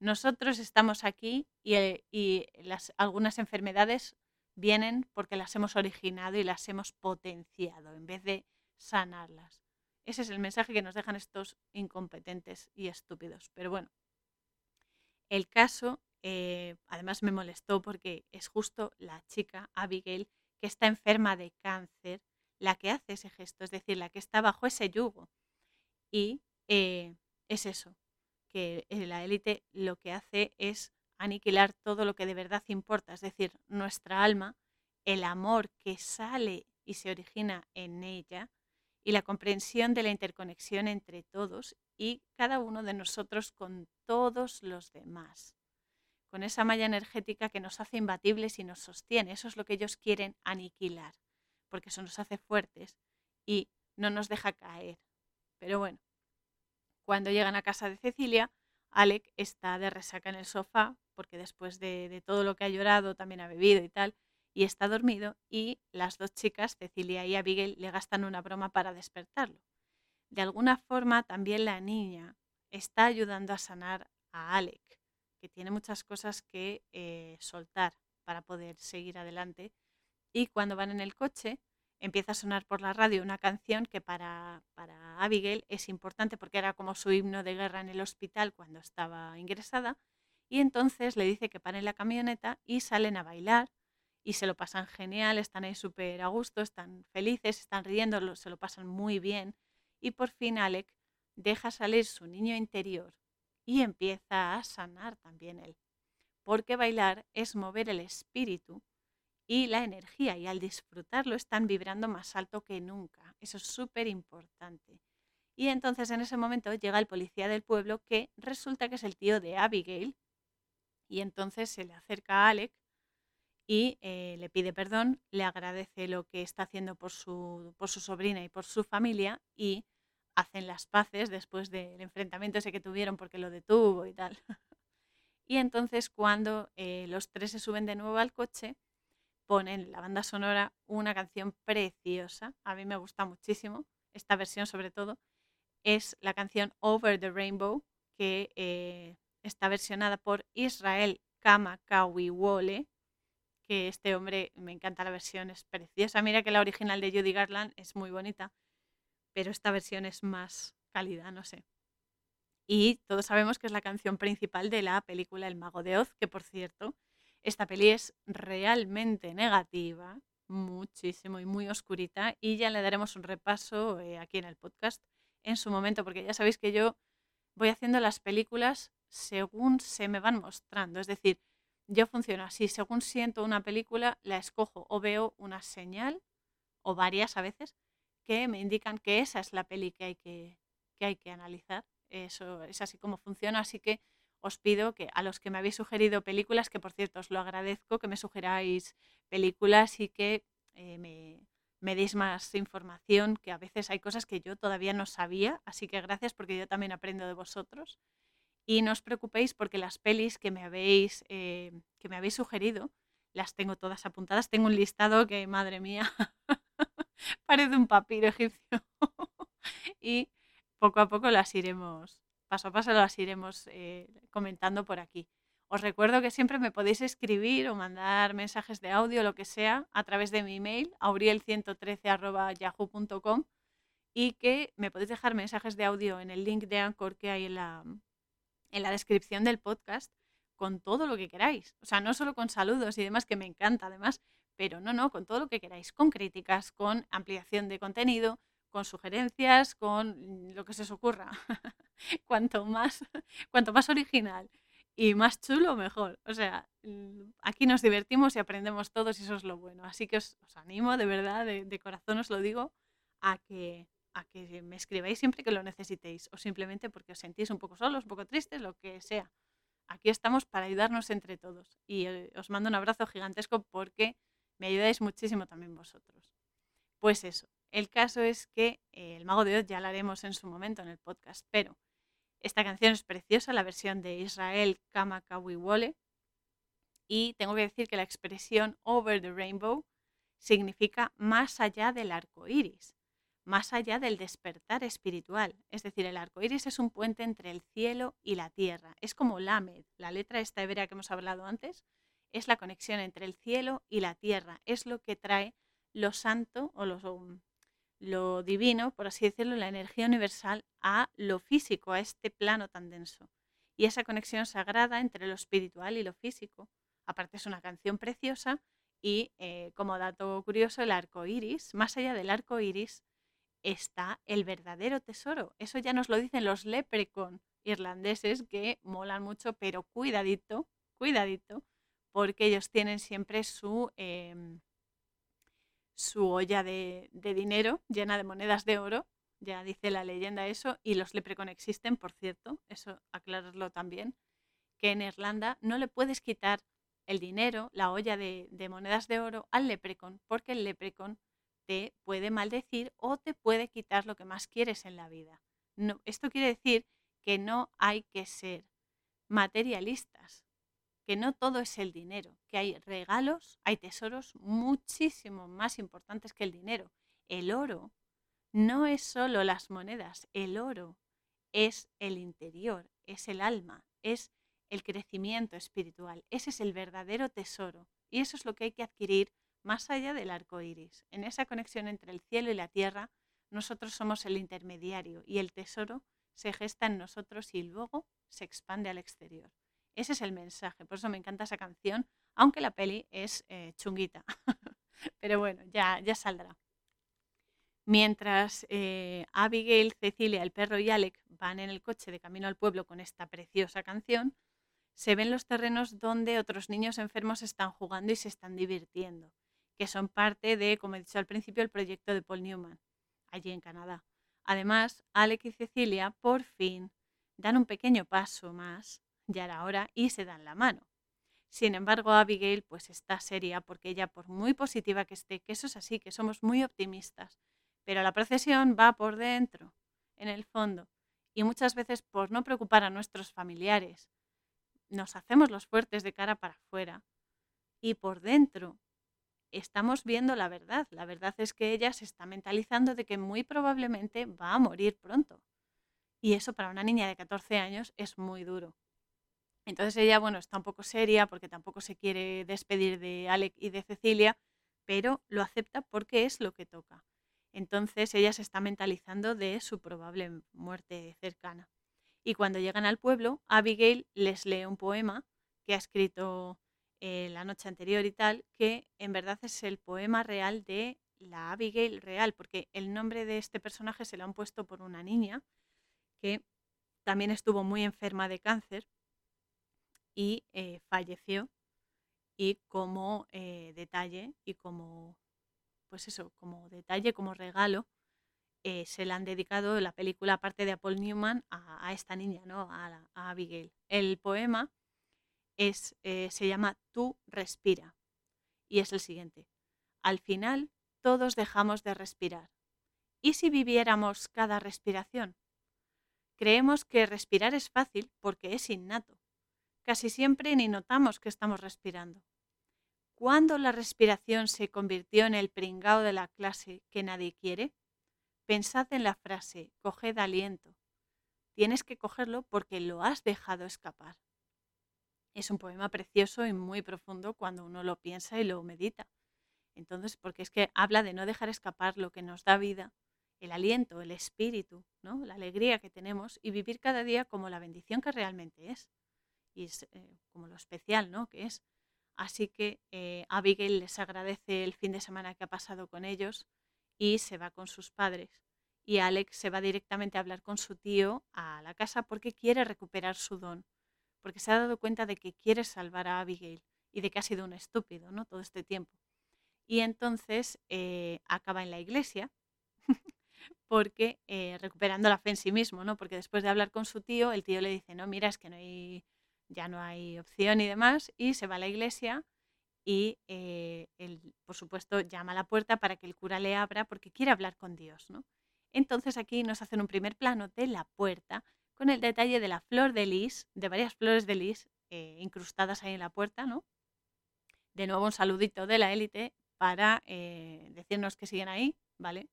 Nosotros estamos aquí y, las, algunas enfermedades vienen porque las hemos originado y las hemos potenciado en vez de sanarlas. Ese es el mensaje que nos dejan estos incompetentes y estúpidos. Pero bueno, el caso eh, además me molestó porque es justo la chica, Abigail, que está enferma de cáncer, la que hace ese gesto, es decir, la que está bajo ese yugo. Y eh, es eso, que eh, la élite lo que hace es aniquilar todo lo que de verdad importa, es decir, nuestra alma, el amor que sale y se origina en ella y la comprensión de la interconexión entre todos y cada uno de nosotros con todos los demás con esa malla energética que nos hace imbatibles y nos sostiene. Eso es lo que ellos quieren aniquilar, porque eso nos hace fuertes y no nos deja caer. Pero bueno, cuando llegan a casa de Cecilia, Alec está de resaca en el sofá, porque después de, todo lo que ha llorado, también ha bebido y tal, y está dormido, y las dos chicas, Cecilia y Abigail, le gastan una broma para despertarlo. De alguna forma, también la niña está ayudando a sanar a Alec que tiene muchas cosas que eh, soltar para poder seguir adelante. Y cuando van en el coche, empieza a sonar por la radio una canción que para, para Abigail es importante porque era como su himno de guerra en el hospital cuando estaba ingresada. Y entonces le dice que paren la camioneta y salen a bailar y se lo pasan genial, están ahí súper a gusto, están felices, están riendo, se lo pasan muy bien. Y por fin Alec deja salir su niño interior y empieza a sanar también él. Porque bailar es mover el espíritu y la energía y al disfrutarlo están vibrando más alto que nunca. Eso es súper importante. Y entonces en ese momento llega el policía del pueblo que resulta que es el tío de Abigail y entonces se le acerca a Alec y eh, le pide perdón, le agradece lo que está haciendo por su, por su sobrina y por su familia y hacen las paces después del enfrentamiento ese que tuvieron porque lo detuvo y tal. y entonces cuando eh, los tres se suben de nuevo al coche, ponen la banda sonora una canción preciosa, a mí me gusta muchísimo, esta versión sobre todo, es la canción Over the Rainbow, que eh, está versionada por Israel Kamakawiwole, que este hombre, me encanta la versión, es preciosa. Mira que la original de Judy Garland es muy bonita, pero esta versión es más cálida, no sé. Y todos sabemos que es la canción principal de la película El Mago de Oz, que por cierto, esta peli es realmente negativa, muchísimo y muy oscurita, y ya le daremos un repaso eh, aquí en el podcast en su momento, porque ya sabéis que yo voy haciendo las películas según se me van mostrando, es decir, yo funciono así, según siento una película, la escojo o veo una señal, o varias a veces, que me indican que esa es la peli que hay que, hay que analizar. Eso es así como funciona, así que os pido que a los que me habéis sugerido películas, que por cierto os lo agradezco, que me sugeráis películas y que eh, me, me deis más información, que a veces hay cosas que yo todavía no sabía, así que gracias porque yo también aprendo de vosotros. Y no os preocupéis porque las pelis que me habéis, eh, que me habéis sugerido, las tengo todas apuntadas. Tengo un listado que, madre mía, parece un papiro egipcio. y poco a poco las iremos, paso a paso las iremos eh, comentando por aquí. Os recuerdo que siempre me podéis escribir o mandar mensajes de audio, lo que sea, a través de mi email, auriel113.yahoo.com y que me podéis dejar mensajes de audio en el link de Anchor que hay en la, en la descripción del podcast con todo lo que queráis. O sea, no solo con saludos y demás, que me encanta además, pero no, no, con todo lo que queráis, con críticas, con ampliación de contenido, con sugerencias, con lo que se os ocurra. cuanto, más, cuanto más original y más chulo, mejor. O sea, aquí nos divertimos y aprendemos todos y eso es lo bueno. Así que os, animo, de verdad, de, corazón os lo digo, a que, a que me escribáis siempre que lo necesitéis o simplemente porque os sentís un poco solos, un poco tristes, lo que sea. Aquí estamos para ayudarnos entre todos y eh, os mando un abrazo gigantesco porque me ayudáis muchísimo también vosotros. Pues eso, el caso es que eh, el Mago de Oz ya lo haremos en su momento en el podcast, pero esta canción es preciosa, la versión de Israel Kamakawiwole. Y tengo que decir que la expresión over the rainbow significa más allá del arco iris, más allá del despertar espiritual. Es decir, el arco iris es un puente entre el cielo y la tierra. Es como Lamed, la letra esta hebrea que hemos hablado antes, es la conexión entre el cielo y la tierra. Es lo que trae lo santo o lo, lo divino, por así decirlo, la energía universal a lo físico, a este plano tan denso. Y esa conexión sagrada entre lo espiritual y lo físico. Aparte es una canción preciosa y eh, como dato curioso, el arco iris, más allá del arco iris, está el verdadero tesoro. Eso ya nos lo dicen los leprecon irlandeses que molan mucho, pero cuidadito, cuidadito, porque ellos tienen siempre su, em, su olla de, dinero llena de monedas de oro, ya dice la leyenda eso, y los leprecon existen, por cierto, eso aclararlo también, que en Irlanda no le puedes quitar el dinero, la olla de, monedas de oro al leprecon, porque el leprecon te puede maldecir o te puede quitar lo que más quieres en la vida. No, esto quiere decir que no hay que ser materialistas, que no todo es el dinero, que hay regalos, hay tesoros muchísimo más importantes que el dinero. El oro no es solo las monedas, el oro es el interior, es el alma, es el crecimiento espiritual. Ese es el verdadero tesoro y eso es lo que hay que adquirir más allá del arco iris. En esa conexión entre el cielo y la tierra, nosotros somos el intermediario y el tesoro se gesta en nosotros y luego se expande al exterior. Ese es el mensaje, por eso me encanta esa canción, aunque la peli es eh, chunguita. Pero bueno, ya, ya saldrá. Mientras eh, Abigail, Cecilia, el perro y Alec van en el coche de camino al pueblo con esta preciosa canción, se ven los terrenos donde otros niños enfermos están jugando y se están divirtiendo, que son parte de, como he dicho al principio, el proyecto de Paul Newman, allí en Canadá. Además, Alec y Cecilia por fin dan un pequeño paso más ya era hora y se dan la mano. Sin embargo, Abigail pues está seria porque ella, por muy positiva que esté, que eso es así, que somos muy optimistas, pero la procesión va por dentro, en el fondo, y muchas veces por no preocupar a nuestros familiares, nos hacemos los fuertes de cara para afuera y por dentro estamos viendo la verdad. La verdad es que ella se está mentalizando de que muy probablemente va a morir pronto. Y eso para una niña de 14 años es muy duro. Entonces ella, bueno, está un poco seria porque tampoco se quiere despedir de Alec y de Cecilia, pero lo acepta porque es lo que toca. Entonces ella se está mentalizando de su probable muerte cercana. Y cuando llegan al pueblo, Abigail les lee un poema que ha escrito eh, la noche anterior y tal, que en verdad es el poema real de la Abigail real, porque el nombre de este personaje se lo han puesto por una niña que también estuvo muy enferma de cáncer y eh, falleció. Y como eh, detalle y como, pues eso, como detalle, como regalo, eh, se le han dedicado la película, aparte de a Paul Newman, a, esta niña, ¿no? A, Abigail. El poema es, se llama Tú respira y es el siguiente. Al final, todos dejamos de respirar. ¿Y si viviéramos cada respiración? Creemos que respirar es fácil porque es innato. Casi siempre ni notamos que estamos respirando. ¿Cuándo la respiración se convirtió en el pringao de la clase que nadie quiere? Pensad en la frase, coged aliento. Tienes que cogerlo porque lo has dejado escapar. Es un poema precioso y muy profundo cuando uno lo piensa y lo medita. Entonces, porque es que habla de no dejar escapar lo que nos da vida, el aliento, el espíritu, ¿no? la alegría que tenemos y vivir cada día como la bendición que realmente es eh, como lo especial ¿no? que es. Así que eh, Abigail les agradece el fin de semana que ha pasado con ellos y se va con sus padres. Y Alex se va directamente a hablar con su tío a la casa porque quiere recuperar su don, porque se ha dado cuenta de que quiere salvar a Abigail y de que ha sido un estúpido ¿no? todo este tiempo. Y entonces eh, acaba en la iglesia porque recuperando la fe en sí mismo, ¿no? Porque después de hablar con su tío, el tío le dice, no, mira, es que no hay, ya no hay opción y demás, y se va a la iglesia y eh, él, por supuesto, llama a la puerta para que el cura le abra porque quiere hablar con Dios, ¿no? Entonces aquí nos hacen un primer plano de la puerta con el detalle de la flor de lis, de varias flores de lis eh, incrustadas ahí en la puerta, ¿no? De nuevo un saludito de la élite para decirnos que siguen ahí, ¿vale?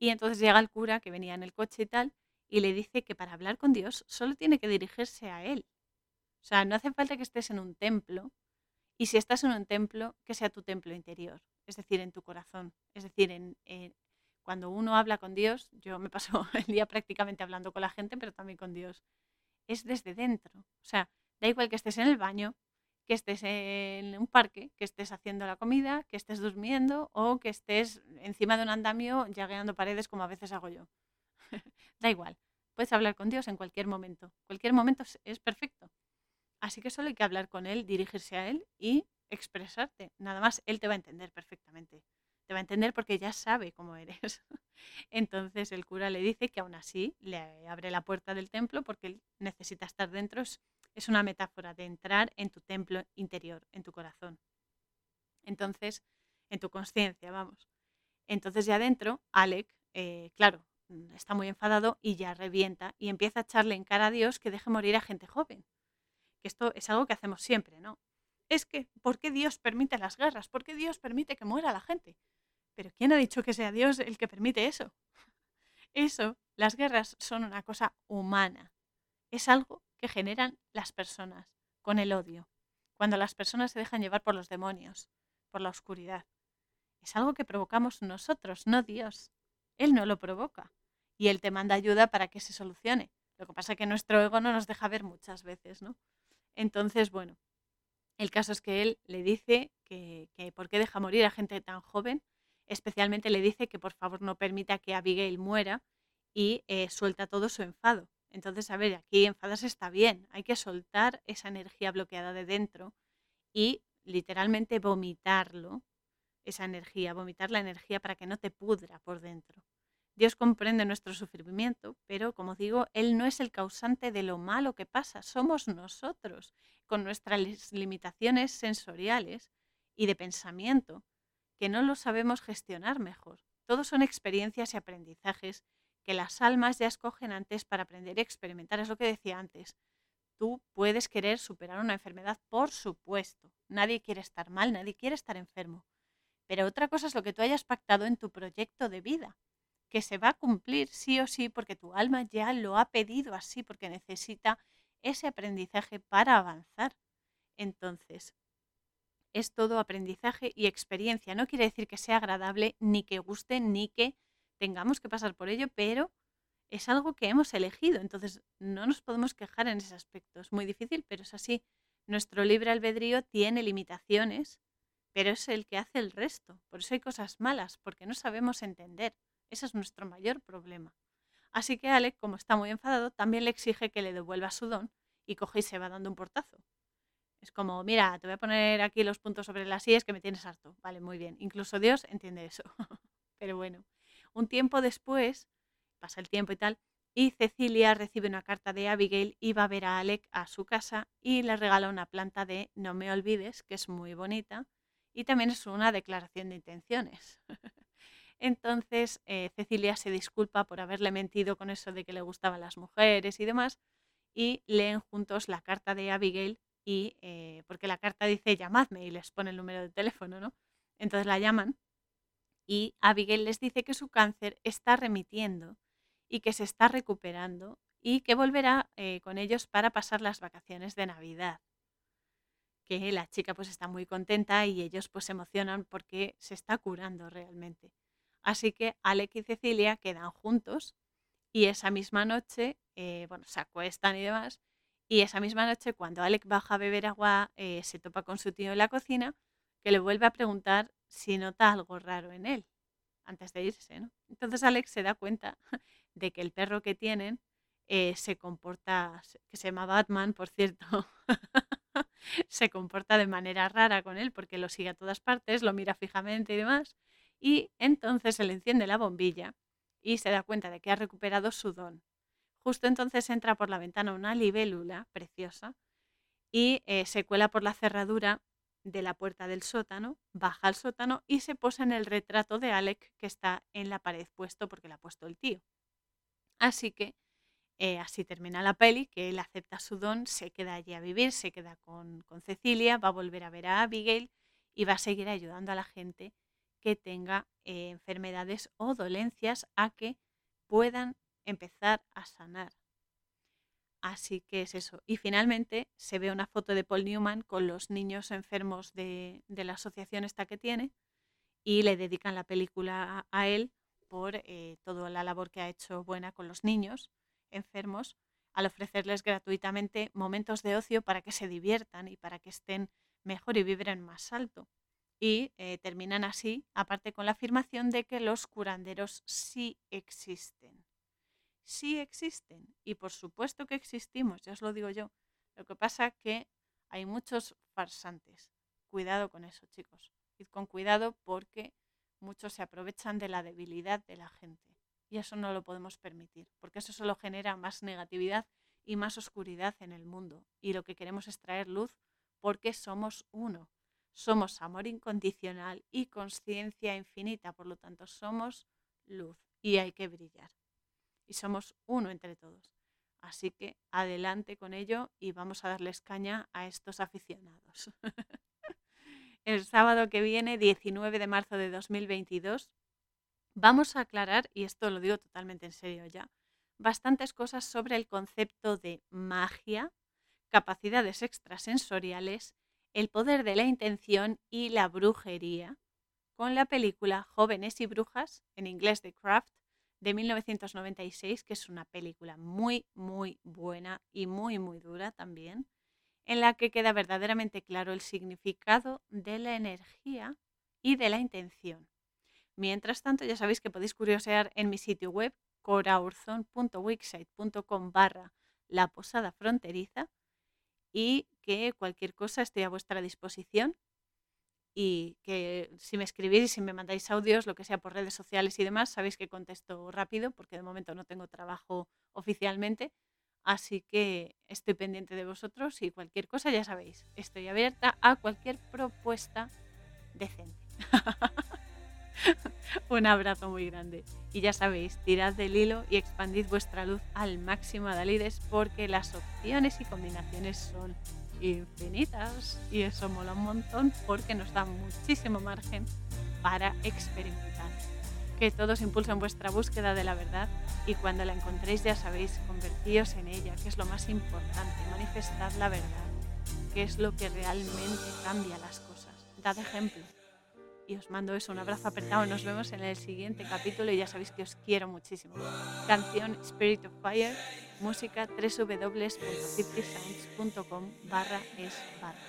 Y entonces llega el cura que venía en el coche y tal, y le dice que para hablar con Dios solo tiene que dirigirse a Él. O sea, no hace falta que estés en un templo, y si estás en un templo, que sea tu templo interior, es decir, en tu corazón. Es decir, en, cuando uno habla con Dios, yo me paso el día prácticamente hablando con la gente, pero también con Dios, es desde dentro. O sea, da igual que estés en el baño, que estés en un parque, que estés haciendo la comida, que estés durmiendo o que estés encima de un andamio llagueando paredes como a veces hago yo. da igual, puedes hablar con Dios en cualquier momento. Cualquier momento es perfecto. Así que solo hay que hablar con Él, dirigirse a Él y expresarte. Nada más, Él te va a entender perfectamente. Te va a entender porque ya sabe cómo eres. Entonces el cura le dice que aún así le abre la puerta del templo porque él necesita estar dentro es una metáfora de entrar en tu templo interior, en tu corazón. Entonces, en tu conciencia, vamos. Entonces ya adentro, Alec, eh, claro, mm, está muy enfadado y ya revienta y empieza a echarle en cara a Dios que deje morir a gente joven. Que esto es algo que hacemos siempre, ¿no? Es que, ¿por qué Dios permite las guerras? ¿Por qué Dios permite que muera la gente? Pero ¿quién ha dicho que sea Dios el que permite eso? Eso, las guerras son una cosa humana. Es algo que generan las personas con el odio, cuando las personas se dejan llevar por los demonios, por la oscuridad. Es algo que provocamos nosotros, no Dios. Él no lo provoca y Él te manda ayuda para que se solucione. Lo que pasa es que nuestro ego no nos deja ver muchas veces, ¿no? Entonces, bueno, el caso es que Él le dice que, que por qué deja morir a gente tan joven, especialmente le dice que por favor no permita que Abigail muera y eh, suelta todo su enfado. Entonces, a ver, aquí enfadarse está bien, hay que soltar esa energía bloqueada de dentro y literalmente vomitarlo, esa energía, vomitar la energía para que no te pudra por dentro. Dios comprende nuestro sufrimiento, pero como digo, Él no es el causante de lo malo que pasa, somos nosotros, con nuestras limitaciones sensoriales y de pensamiento, que no lo sabemos gestionar mejor. Todos son experiencias y aprendizajes que las almas ya escogen antes para aprender y experimentar. Es lo que decía antes. Tú puedes querer superar una enfermedad, por supuesto. Nadie quiere estar mal, nadie quiere estar enfermo. Pero otra cosa es lo que tú hayas pactado en tu proyecto de vida, que se va a cumplir sí o sí porque tu alma ya lo ha pedido así, porque necesita ese aprendizaje para avanzar. Entonces, es todo aprendizaje y experiencia. No quiere decir que sea agradable, ni que guste, ni que tengamos que pasar por ello, pero es algo que hemos elegido, entonces no nos podemos quejar en ese aspecto. Es muy difícil, pero es así. Nuestro libre albedrío tiene limitaciones, pero es el que hace el resto. Por eso hay cosas malas, porque no sabemos entender. Ese es nuestro mayor problema. Así que Alec, como está muy enfadado, también le exige que le devuelva su don y coge y se va dando un portazo. Es como, mira, te voy a poner aquí los puntos sobre las sillas que me tienes harto. Vale, muy bien. Incluso Dios entiende eso. pero bueno. Un tiempo después, pasa el tiempo y tal, y Cecilia recibe una carta de Abigail y va a ver a Alec a su casa y le regala una planta de No me olvides, que es muy bonita, y también es una declaración de intenciones. Entonces eh, Cecilia se disculpa por haberle mentido con eso de que le gustaban las mujeres y demás, y leen juntos la carta de Abigail y eh, porque la carta dice llamadme y les pone el número de teléfono, ¿no? Entonces la llaman y Abigail les dice que su cáncer está remitiendo y que se está recuperando y que volverá eh, con ellos para pasar las vacaciones de Navidad. Que la chica pues está muy contenta y ellos pues se emocionan porque se está curando realmente. Así que Alec y Cecilia quedan juntos y esa misma noche, eh, bueno, se acuestan y demás, y esa misma noche cuando Alec baja a beber agua, eh, se topa con su tío en la cocina, que le vuelve a preguntar si nota algo raro en él, antes de irse, ¿no? Entonces Alex se da cuenta de que el perro que tienen eh, se comporta, que se llama Batman, por cierto, se comporta de manera rara con él porque lo sigue a todas partes, lo mira fijamente y demás. Y entonces se le enciende la bombilla y se da cuenta de que ha recuperado su don. Justo entonces entra por la ventana una libélula preciosa y eh, se cuela por la cerradura de la puerta del sótano, baja al sótano y se posa en el retrato de Alec que está en la pared puesto porque la ha puesto el tío. Así que eh, así termina la peli, que él acepta su don, se queda allí a vivir, se queda con, Cecilia, va a volver a ver a Abigail y va a seguir ayudando a la gente que tenga eh, enfermedades o dolencias a que puedan empezar a sanar. Así que es eso. Y finalmente se ve una foto de Paul Newman con los niños enfermos de, la asociación esta que tiene y le dedican la película a, él por eh, toda la labor que ha hecho buena con los niños enfermos al ofrecerles gratuitamente momentos de ocio para que se diviertan y para que estén mejor y vibren más alto. Y eh, terminan así, aparte con la afirmación de que los curanderos sí existen sí existen y por supuesto que existimos, ya os lo digo yo. Lo que pasa que hay muchos farsantes. Cuidado con eso, chicos. Id con cuidado porque muchos se aprovechan de la debilidad de la gente. Y eso no lo podemos permitir, porque eso solo genera más negatividad y más oscuridad en el mundo. Y lo que queremos es traer luz porque somos uno. Somos amor incondicional y conciencia infinita, por lo tanto somos luz y hay que brillar y somos uno entre todos. Así que adelante con ello y vamos a darles caña a estos aficionados. El sábado que viene, 19 de marzo de 2022, vamos a aclarar, y esto lo digo totalmente en serio ya, bastantes cosas sobre el concepto de magia, capacidades extrasensoriales, el poder de la intención y la brujería, con la película Jóvenes y Brujas, en inglés The Craft, de 1996, que es una película muy, muy buena y muy, muy dura también, en la que queda verdaderamente claro el significado de la energía y de la intención. Mientras tanto, ya sabéis que podéis curiosear en mi sitio web coraurzon.wixsite.com barra la posada fronteriza y que cualquier cosa esté a vuestra disposición y que si me escribís y si me mandáis audios, lo que sea por redes sociales y demás, sabéis que contesto rápido porque de momento no tengo trabajo oficialmente. Así que estoy pendiente de vosotros y cualquier cosa ya sabéis, estoy abierta a cualquier propuesta decente. Un abrazo muy grande. Y ya sabéis, tirad del hilo y expandid vuestra luz al máximo, Dalides, porque las opciones y combinaciones son infinitas y eso mola un montón porque nos da muchísimo margen para experimentar. Que todos impulsen vuestra búsqueda de la verdad y cuando la encontréis ya sabéis, convertíos en ella, que es lo más importante, manifestad la verdad, que es lo que realmente cambia las cosas. Dad ejemplo. Y os mando eso, un abrazo apretado. Nos vemos en el siguiente capítulo y ya sabéis que os quiero muchísimo. Canción Spirit of Fire música www.50sounds.com barra es barra.